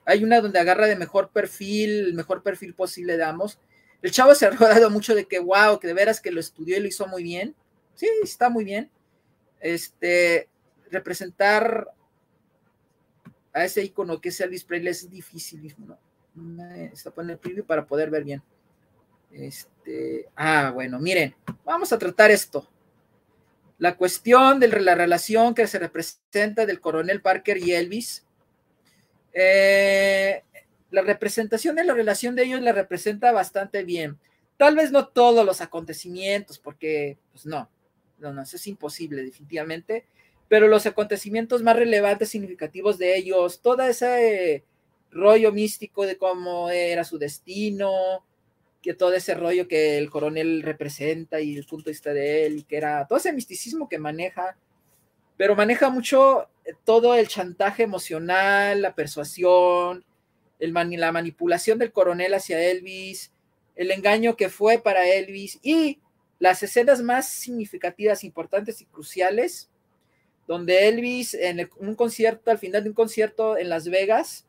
Hay una donde agarra de mejor perfil, el mejor perfil posible damos. El chavo se ha rodado mucho de que, wow, que de veras que lo estudió y lo hizo muy bien. Sí, está muy bien. Este, representar a ese icono que es Elvis Presley es difícil, ¿no? Está el preview para poder ver bien. Este, ah, bueno, miren, vamos a tratar esto. La cuestión de la relación que se representa del coronel Parker y Elvis. Eh, la representación de la relación de ellos la representa bastante bien. Tal vez no todos los acontecimientos, porque, pues no, no, no, eso es imposible, definitivamente. Pero los acontecimientos más relevantes, significativos de ellos, todo ese rollo místico de cómo era su destino, que todo ese rollo que el coronel representa y el punto de vista de él, que era todo ese misticismo que maneja, pero maneja mucho eh, todo el chantaje emocional, la persuasión, el la manipulación del coronel hacia Elvis, el engaño que fue para Elvis y las escenas más significativas, importantes y cruciales, donde Elvis en un concierto, al final de un concierto en Las Vegas,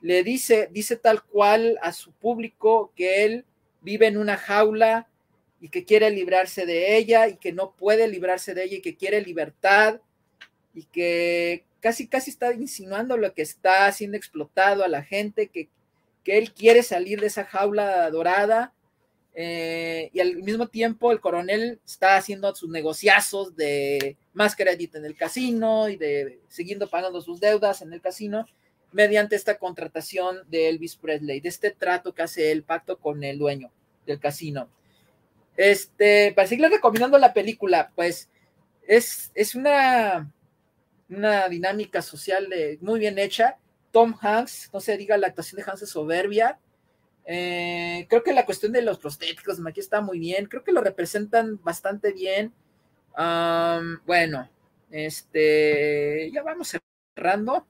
le dice, dice tal cual a su público que él vive en una jaula y que quiere librarse de ella y que no puede librarse de ella y que quiere libertad y que casi casi está insinuando lo que está siendo explotado a la gente, que, que él quiere salir de esa jaula dorada eh, y al mismo tiempo el coronel está haciendo sus negociazos de más crédito en el casino y de siguiendo pagando sus deudas en el casino mediante esta contratación de Elvis Presley, de este trato que hace el pacto con el dueño del casino. Este, para seguirle recomendando la película, pues es, es una, una dinámica social muy bien hecha. Tom Hanks, no se diga, la actuación de Hanks es soberbia. Eh, creo que la cuestión de los prostéticos aquí está muy bien. Creo que lo representan bastante bien. Bueno, este, ya vamos cerrando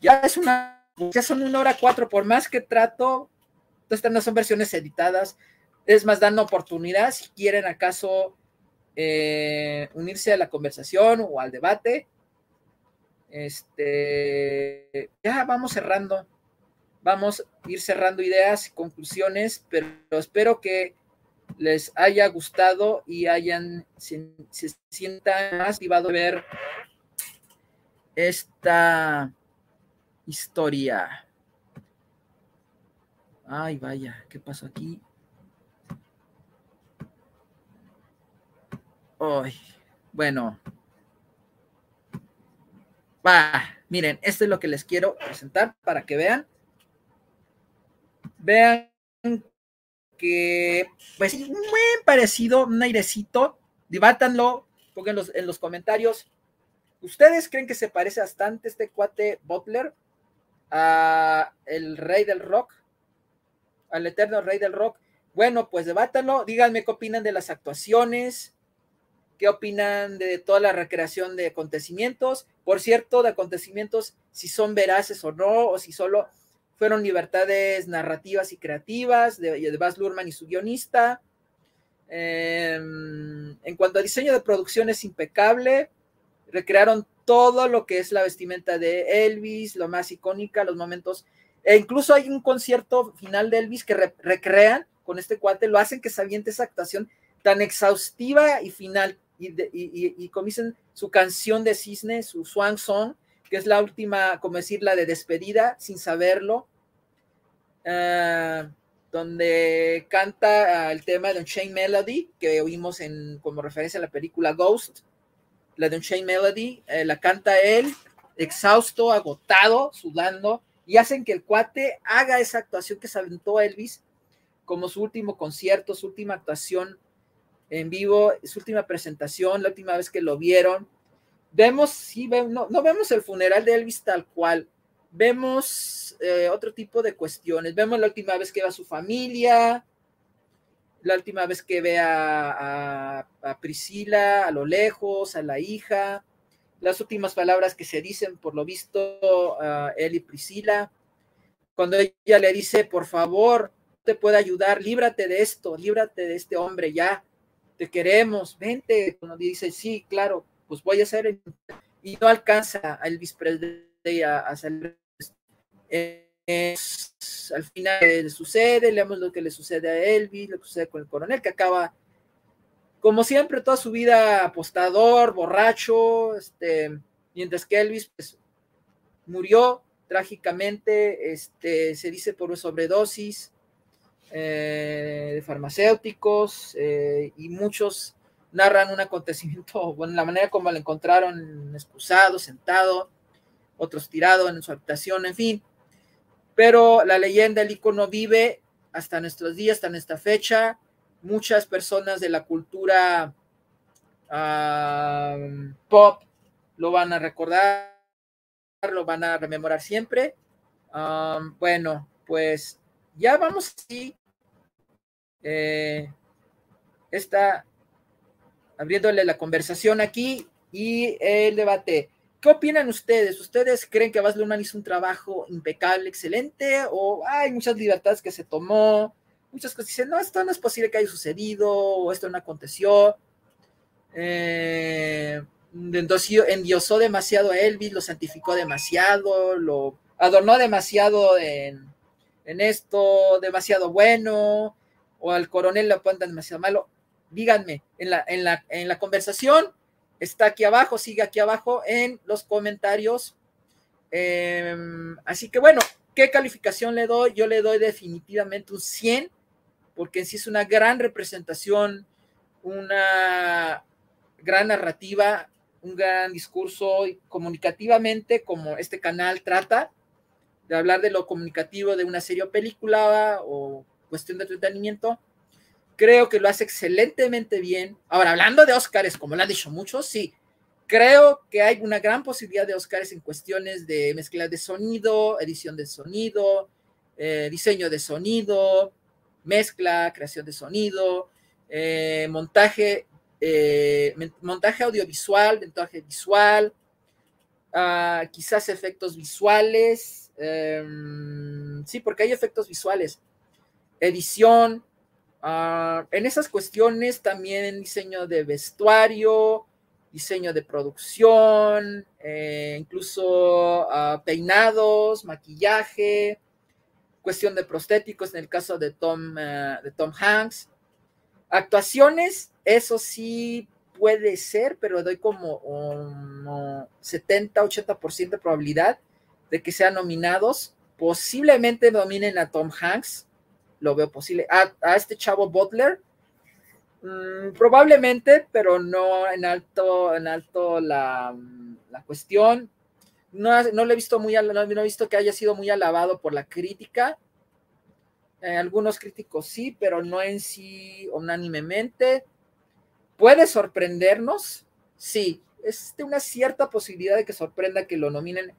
ya es una, ya son una hora cuatro, por más que trato, estas no son versiones editadas, es más, dan oportunidad si quieren acaso eh, unirse a la conversación o al debate. Este, ya vamos cerrando, vamos a ir cerrando ideas y conclusiones, pero espero que les haya gustado y hayan se, se sientan más motivados de ver esta Historia. Ay, vaya, ¿qué pasó aquí? Ay, bueno. Va, miren, esto es lo que les quiero presentar para que vean. vean que, pues, muy parecido, un airecito, debátanlo, pónganlo en los comentarios. ¿Ustedes creen que se parece bastante este cuate Butler a el rey del rock? Al eterno rey del rock. Bueno, pues debátanlo, díganme qué opinan de las actuaciones, qué opinan de toda la recreación de acontecimientos. Por cierto, de acontecimientos, si son veraces o no, o si solo fueron libertades narrativas y creativas de, de Baz y su guionista. Eh, en cuanto a diseño de producción es impecable, recrearon todo lo que es la vestimenta de Elvis, lo más icónica, los momentos, e incluso hay un concierto final de Elvis que re recrean con este cuate, lo hacen que se aviente esa actuación tan exhaustiva y final, y, de, dicen, su canción de cisne, su swan song, que es la última, como decir, la de despedida, sin saberlo, uh, donde canta uh, el tema de Unchained Melody, que oímos en, como referencia a la película Ghost, la de Unchained Melody, eh, la canta él, exhausto, agotado, sudando, y hacen que el cuate haga esa actuación que se aventó Elvis como su último concierto, su última actuación en vivo, su última presentación, la última vez que lo vieron. Vemos, sí, no, no vemos el funeral de Elvis tal cual, vemos eh, otro tipo de cuestiones. Vemos la última vez que ve a su familia, la última vez que ve a, a, Priscila a lo lejos, a la hija, las últimas palabras que se dicen, por lo visto, a él y Priscila. Cuando ella le dice, por favor, te puede ayudar, líbrate de esto, líbrate de este hombre ya, te queremos, vente. Cuando dice, sí, claro, pues voy a hacer, y no alcanza a Elvis Presley a, salir es, al final le sucede, leemos lo que le sucede a Elvis, lo que sucede con el coronel, que acaba, como siempre, toda su vida apostador, borracho, este, mientras que Elvis pues, murió trágicamente, este, se dice por sobredosis eh, de farmacéuticos, eh, y muchos narran un acontecimiento, bueno, la manera como lo encontraron excusado, sentado, otros tirado en su habitación, en fin pero la leyenda, el icono vive hasta nuestros días, hasta nuestra fecha. Muchas personas de la cultura uh, pop lo van a recordar, lo van a rememorar siempre. Um, bueno, pues ya vamos así. Eh, está abriéndole la conversación aquí y el debate. ¿Qué opinan ustedes? ¿Ustedes creen que Baz Luhrmann hizo un trabajo impecable, excelente? ¿O hay muchas libertades que se tomó? Muchas cosas dicen, no, esto no es posible que haya sucedido, o esto no aconteció. Eh, endiosó demasiado a Elvis, lo santificó demasiado, lo adornó demasiado en, en esto, demasiado bueno, o al coronel lo apuntan demasiado malo. Díganme, en la, en la, en la conversación, está aquí abajo, sigue aquí abajo en los comentarios. Eh, así que bueno, ¿qué calificación le doy? Yo le doy definitivamente un 100, porque en sí es una gran representación, una gran narrativa, un gran discurso comunicativamente, como este canal trata de hablar de lo comunicativo de una serie o película o cuestión de entretenimiento Creo que lo hace excelentemente bien. Ahora, hablando de Óscares, como lo han dicho muchos, sí, creo que hay una gran posibilidad de Óscares en cuestiones de mezcla de sonido, edición de sonido, eh, diseño de sonido, mezcla, creación de sonido, eh, montaje, eh, montaje audiovisual, montaje visual, uh, quizás efectos visuales, em, sí, porque hay efectos visuales, edición, Uh, en esas cuestiones también diseño de vestuario, diseño de producción, eh, incluso uh, peinados, maquillaje, cuestión de prostéticos en el caso de Tom, uh, de Tom Hanks. Actuaciones, eso sí puede ser, pero doy como um, 70-80% de probabilidad de que sean nominados. Posiblemente nominen a Tom Hanks, lo veo posible. A, a este chavo Butler, mmm, probablemente, pero no en alto, en alto la, la cuestión. No, no le he visto muy, no, he visto que haya sido muy alabado por la crítica. Eh, algunos críticos sí, pero no en sí unánimemente. ¿Puede sorprendernos? Sí, es de una cierta posibilidad de que sorprenda que lo nominen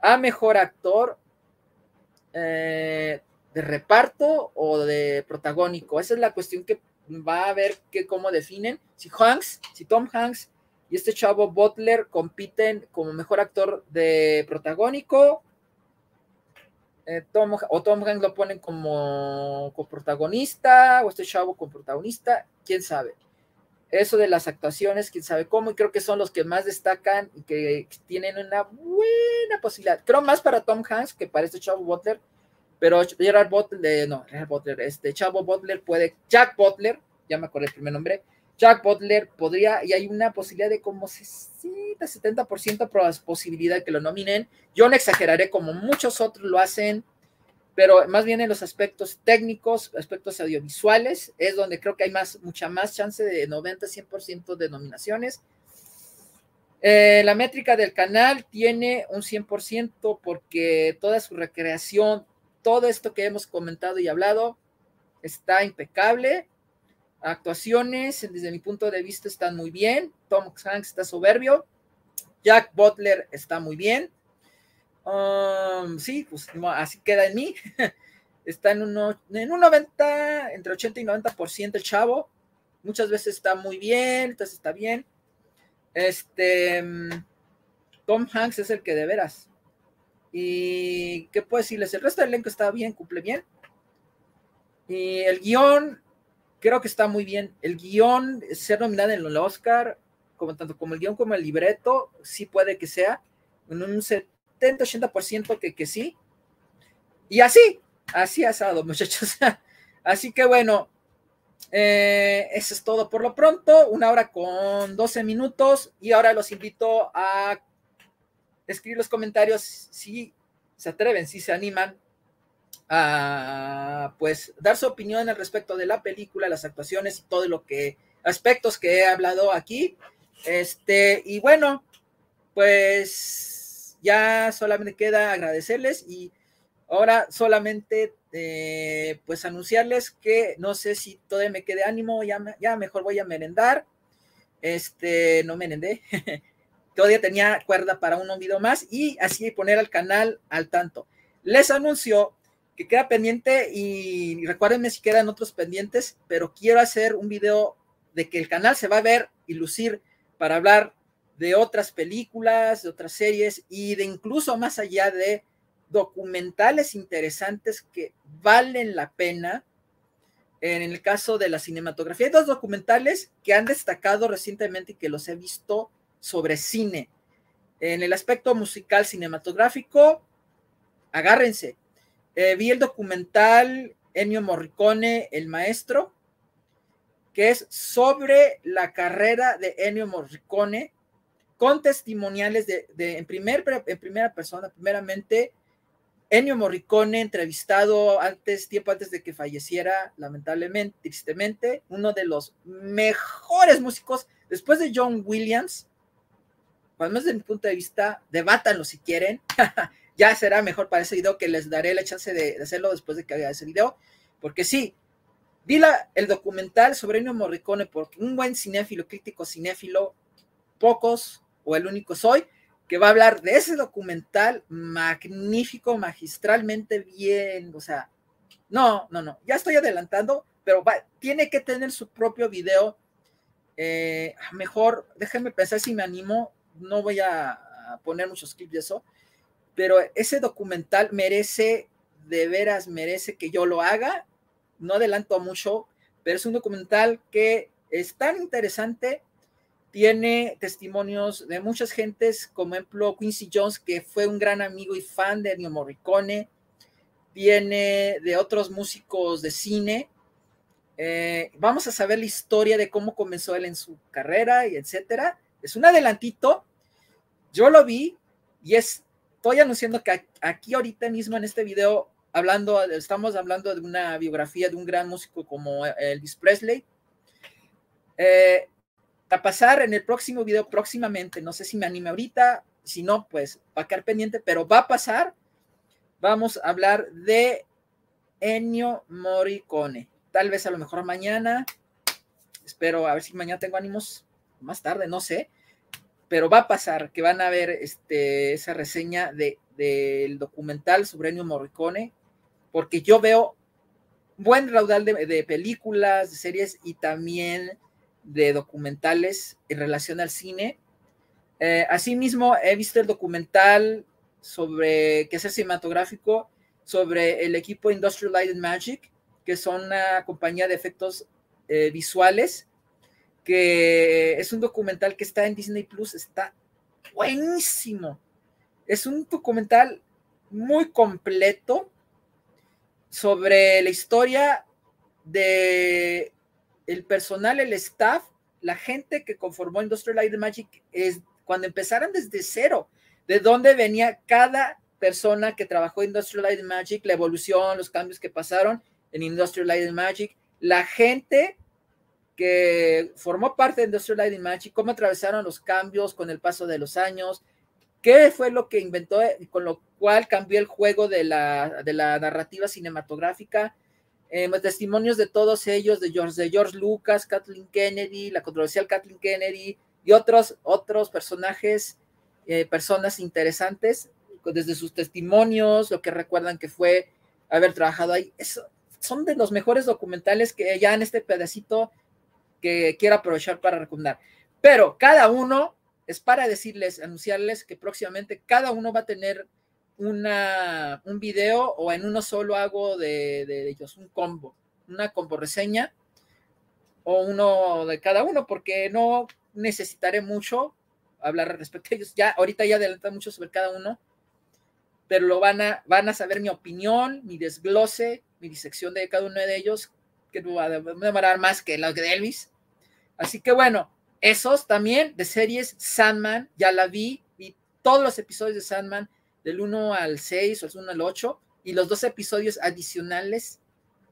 a mejor actor eh, de reparto o de protagónico. Esa es la cuestión que va a ver que cómo definen. Si Hanks, si Tom Hanks y este chavo Butler compiten como mejor actor de protagónico, eh, Tom, o Tom Hanks lo ponen como coprotagonista, o este chavo como protagonista, quién sabe. Eso de las actuaciones, quién sabe cómo, y creo que son los que más destacan y que tienen una buena posibilidad. Creo más para Tom Hanks que para este chavo Butler, pero Gerard Butler, no, Gerard Butler, este chavo Butler puede, Jack Butler, ya me acuerdo el primer nombre, Jack Butler podría, y hay una posibilidad de como 60, 70% posibilidad de que lo nominen. Yo no exageraré como muchos otros lo hacen, pero más bien en los aspectos técnicos, aspectos audiovisuales, es donde creo que hay más, mucha más chance de 90, 100% de nominaciones. Eh, la métrica del canal tiene un 100% porque toda su recreación, todo esto que hemos comentado y hablado, está impecable. Actuaciones, desde mi punto de vista, están muy bien. Tom Hanks está soberbio. Jack Butler está muy bien. Um, sí, pues así queda en mí. está en, un 90, entre 80 y 90% el chavo. Muchas veces está muy bien, entonces está bien. Este, Tom Hanks es el que de veras. ¿Y qué puedo decirles? El resto del elenco está bien, cumple bien. Y el guion, creo que está muy bien. El guion, ser nominado en el Oscar, como tanto como el guion como el libreto, sí puede que sea. En un 70-80% que, que sí. Y así, así asado, muchachos. Así que bueno, eh, eso es todo por lo pronto. Una hora con 12 minutos. Y ahora los invito a escribir los comentarios si se atreven, si se animan a pues dar su opinión al respecto de la película, las actuaciones y todo lo que aspectos que he hablado aquí. Este, y bueno, pues ya solamente queda agradecerles y ahora solamente eh, pues anunciarles que no sé si todavía me quede ánimo, ya, ya mejor voy a merendar. Este, no merendé. todavía tenía cuerda para un video más y así poner al canal al tanto. Les anuncio que queda pendiente y, recuérdenme si quedan otros pendientes, pero quiero hacer un video de que el canal se va a ver y lucir para hablar de otras películas, de otras series y de incluso más allá de documentales interesantes que valen la pena. En el caso de la cinematografía, hay dos documentales que han destacado recientemente y que los he visto sobre cine. En el aspecto musical cinematográfico, agárrense. Eh, vi el documental Ennio Morricone, el maestro, que es sobre la carrera de Ennio Morricone, con testimoniales de, en, primer, en primera persona, primeramente, Ennio Morricone, entrevistado antes, tiempo antes de que falleciera, lamentablemente, tristemente, uno de los mejores músicos, después de John Williams, además desde mi punto de vista, debátanlo si quieren, ya será mejor para ese video que les daré la chance de, hacerlo después de que haga ese video, porque sí, vi el documental sobre Ennio Morricone porque un buen cinéfilo, crítico cinéfilo, pocos o el único soy, que va a hablar de ese documental magnífico, magistralmente bien, o sea, no, no, no, ya estoy adelantando, pero tiene que tener su propio video. Eh, mejor, déjenme pensar si me animo, no voy a poner muchos clips de eso, pero ese documental merece, de veras merece que yo lo haga. No adelanto mucho, pero es un documental que es tan interesante. Tiene testimonios de muchas gentes, como ejemplo Quincy Jones, que fue un gran amigo y fan de Ennio Morricone. Viene de otros músicos de cine. Eh, vamos a saber la historia de cómo comenzó él en su carrera y etcétera. Es un adelantito. Yo lo vi y es estoy anunciando que aquí ahorita mismo en este video, hablando, estamos hablando de una biografía de un gran músico como Elvis Presley. Eh, a pasar en el próximo video próximamente, no sé si me anime ahorita, si no, pues va a quedar pendiente, pero va a pasar. Vamos a hablar de Ennio Morricone. Tal vez a lo mejor mañana. Espero a ver si mañana tengo ánimos. Más tarde, no sé. Pero va a pasar que van a ver este, esa reseña de, del documental sobre Ennio Morricone. Porque yo veo buen raudal de, de películas, de series y también de documentales en relación al cine. Eh, asimismo, he visto el documental sobre que es el cinematográfico sobre el equipo Industrial Light Magic, que son una compañía de efectos eh, visuales, que es un documental que está en Disney Plus, está buenísimo. Es un documental muy completo sobre la historia de el personal, el staff, la gente que conformó Industrial Light and Magic es cuando empezaron desde cero, de dónde venía cada persona que trabajó Industrial Light and Magic, la evolución, los cambios que pasaron en Industrial Light and Magic, la gente que formó parte de Industrial Light and Magic, cómo atravesaron los cambios con el paso de los años, qué fue lo que inventó, con lo cual cambió el juego de la, de la narrativa cinematográfica, eh, testimonios de todos ellos, de George, de George Lucas, Kathleen Kennedy, la controversial Kathleen Kennedy, y otros, otros personajes, eh, personas interesantes, desde sus testimonios, lo que recuerdan que fue haber trabajado ahí. Son de los mejores documentales que ya en este pedacito que quiero aprovechar para recomendar. Pero cada uno es para decirles, anunciarles que próximamente cada uno va a tener una, un video o en uno solo hago de, de ellos un combo, una combo reseña o uno de cada uno, porque no necesitaré mucho hablar respecto a ellos. Ya, ahorita ya adelanta mucho sobre cada uno, pero lo van a, van a saber mi opinión, mi desglose, mi disección de cada uno de ellos, que no va a demorar más que los de Elvis. Así que bueno, esos también de series Sandman, ya la vi, vi todos los episodios de Sandman, del 1 al 6 o el 1 al 8, y los dos episodios adicionales.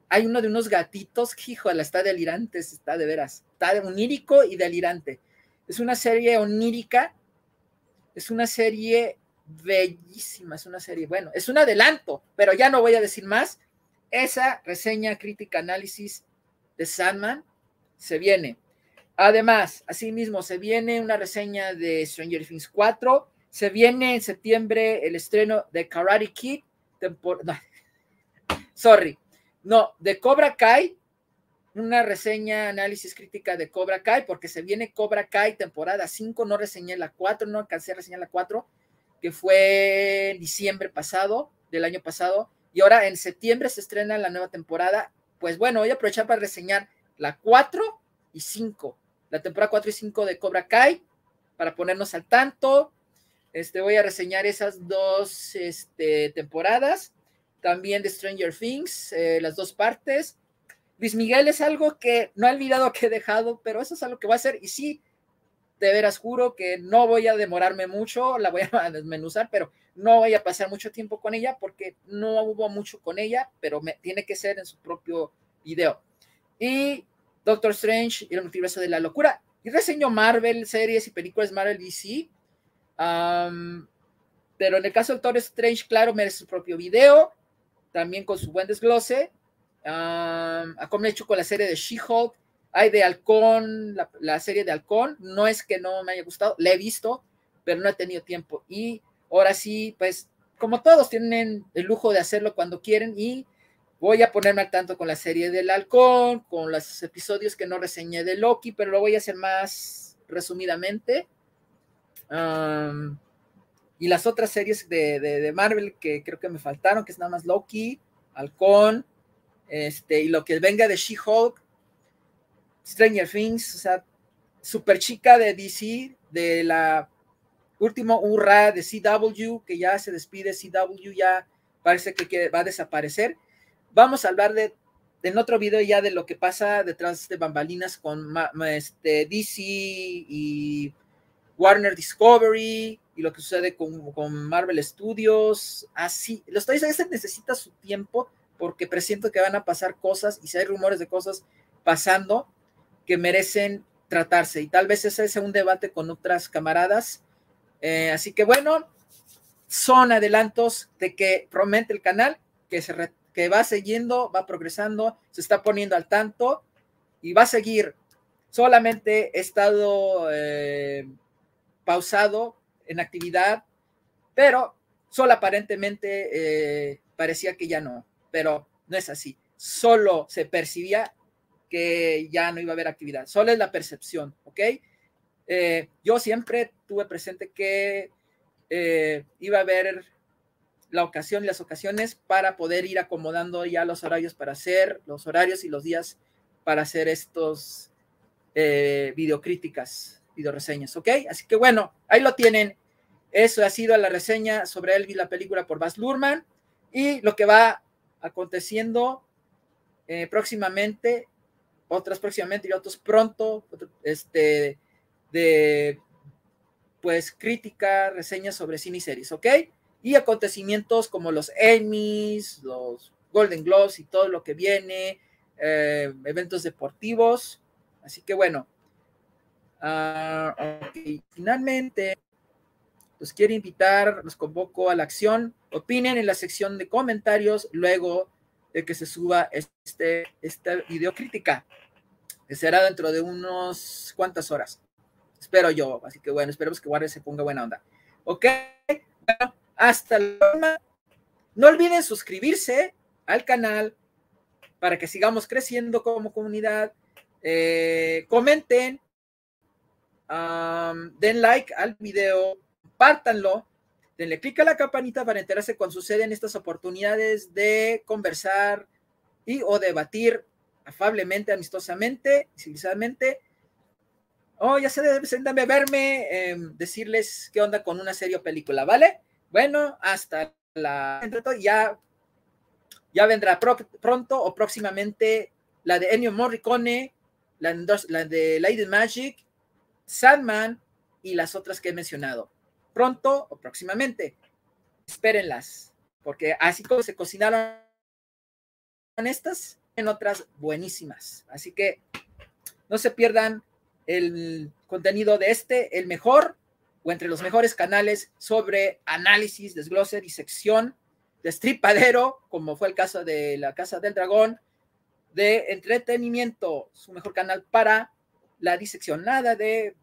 Hay uno de unos gatitos, híjole, está delirante, está de veras, está onírico y delirante. Es una serie onírica, es una serie bellísima, es una serie, bueno, es un adelanto, pero ya no voy a decir más. Esa reseña, crítica, análisis de Sandman se viene. Además, asimismo, se viene una reseña de Stranger Things 4, se viene en septiembre el estreno de Karate Kid, sorry, no, de Cobra Kai, una reseña, análisis crítica de Cobra Kai, porque se viene Cobra Kai temporada 5, no reseñé la 4, no alcancé a reseñar la 4, que fue diciembre pasado, del año pasado, y ahora en septiembre se estrena la nueva temporada. Pues bueno, voy a aprovechar para reseñar la 4 y 5, la temporada 4 y 5 de Cobra Kai, para ponernos al tanto. Este, voy a reseñar esas dos este, temporadas, también de Stranger Things, eh, las dos partes Luis Miguel es algo que no he olvidado que he dejado, pero eso es algo que voy a hacer. Y sí, de veras juro que no voy a demorarme mucho, la voy a desmenuzar, pero no voy a pasar mucho tiempo con ella porque no hubo mucho con ella, pero me, tiene que ser en su propio video. Y Doctor Strange y el multiverso de la locura. Y reseño Marvel, series y películas Marvel DC. pero en el caso de Doctor Strange, claro, merece su propio video, también con su buen desglose a como he hecho con la serie de She-Hulk, hay de Halcón, la, serie de Halcón, no es que no me haya gustado, la he visto, pero no he tenido tiempo. Y ahora sí, pues, como todos tienen el lujo de hacerlo cuando quieren, y voy a ponerme al tanto con la serie del Halcón, con los episodios que no reseñé de Loki, pero lo voy a hacer más resumidamente. y las otras series de, de Marvel que creo que me faltaron, que es nada más Loki, Halcón, este, y lo que venga de She-Hulk, Stranger Things, o sea, super chica de DC, de la último hurra de CW, que ya se despide, CW ya parece que va a desaparecer. Vamos a hablar de, en otro video ya de lo que pasa detrás de bambalinas con este, DC y Warner Discovery y lo que sucede con, con Marvel Studios. Así, los países necesita su tiempo porque presiento que van a pasar cosas y si hay rumores de cosas pasando que merecen tratarse y tal vez ese sea un debate con otras camaradas. Eh, así que bueno, son adelantos de que promete el canal, que se, que va siguiendo, va progresando, se está poniendo al tanto y va a seguir. Solamente he estado eh, pausado en actividad, pero solo aparentemente eh, parecía que ya no, pero no es así. Solo se percibía que ya no iba a haber actividad, solo es la percepción, ¿ok? Eh, yo siempre tuve presente que eh, iba a haber la ocasión y las ocasiones para poder ir acomodando ya los horarios para hacer, los horarios y los días para hacer estos eh, videocríticas, videoreseñas, ¿ok? Así que bueno, ahí lo tienen. Eso ha sido la reseña sobre Elvis, la película por Baz Luhrmann y lo que va aconteciendo eh, próximamente, otras próximamente y otros pronto, este, de pues crítica, reseñas sobre cine y series, ¿ok? Y acontecimientos como los Emmys, los Golden Globes y todo lo que viene, eh, eventos deportivos. Así que bueno, okay. finalmente los quiero invitar, los convoco a la acción. Opinen en la sección de comentarios luego de que se suba este, esta videocrítica, que será dentro de unos cuantas horas. Espero yo. Así que bueno, esperemos que Warner se ponga buena onda. Ok, hasta la No olviden suscribirse al canal para que sigamos creciendo como comunidad. Eh, comenten, den like al video, compártanlo, denle clic a la campanita para enterarse cuando suceden estas oportunidades de conversar y o debatir afablemente, amistosamente, civilizadamente Oh, ya se deben de verme, eh, decirles qué onda con una serie o película, ¿vale? Bueno, hasta la... Ya, ya vendrá pronto o próximamente la de Ennio Morricone, la, la de Lady Magic, Sandman y las otras que he mencionado. Pronto o próximamente. Espérenlas, porque así como se cocinaron estas, en otras buenísimas. Así que no se pierdan el contenido de este, el mejor o entre los mejores canales sobre análisis, desglose, disección, destripadero, como fue el caso de la Casa del Dragón, de entretenimiento, su mejor canal para la disección, nada de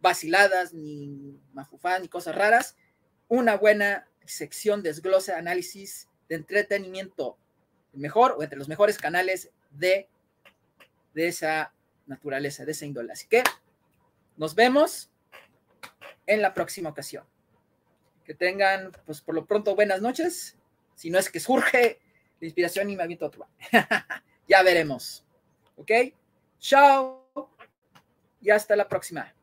vaciladas, ni mafufá, ni cosas raras, una buena sección, desglose, análisis de entretenimiento, el mejor o entre los mejores canales de, de esa naturaleza, de esa índole. Así que nos vemos en la próxima ocasión. Que tengan, pues por lo pronto, buenas noches. Si no es que surge la inspiración y me aviento otro. ya veremos. ¿Ok? Chao. Y hasta la próxima.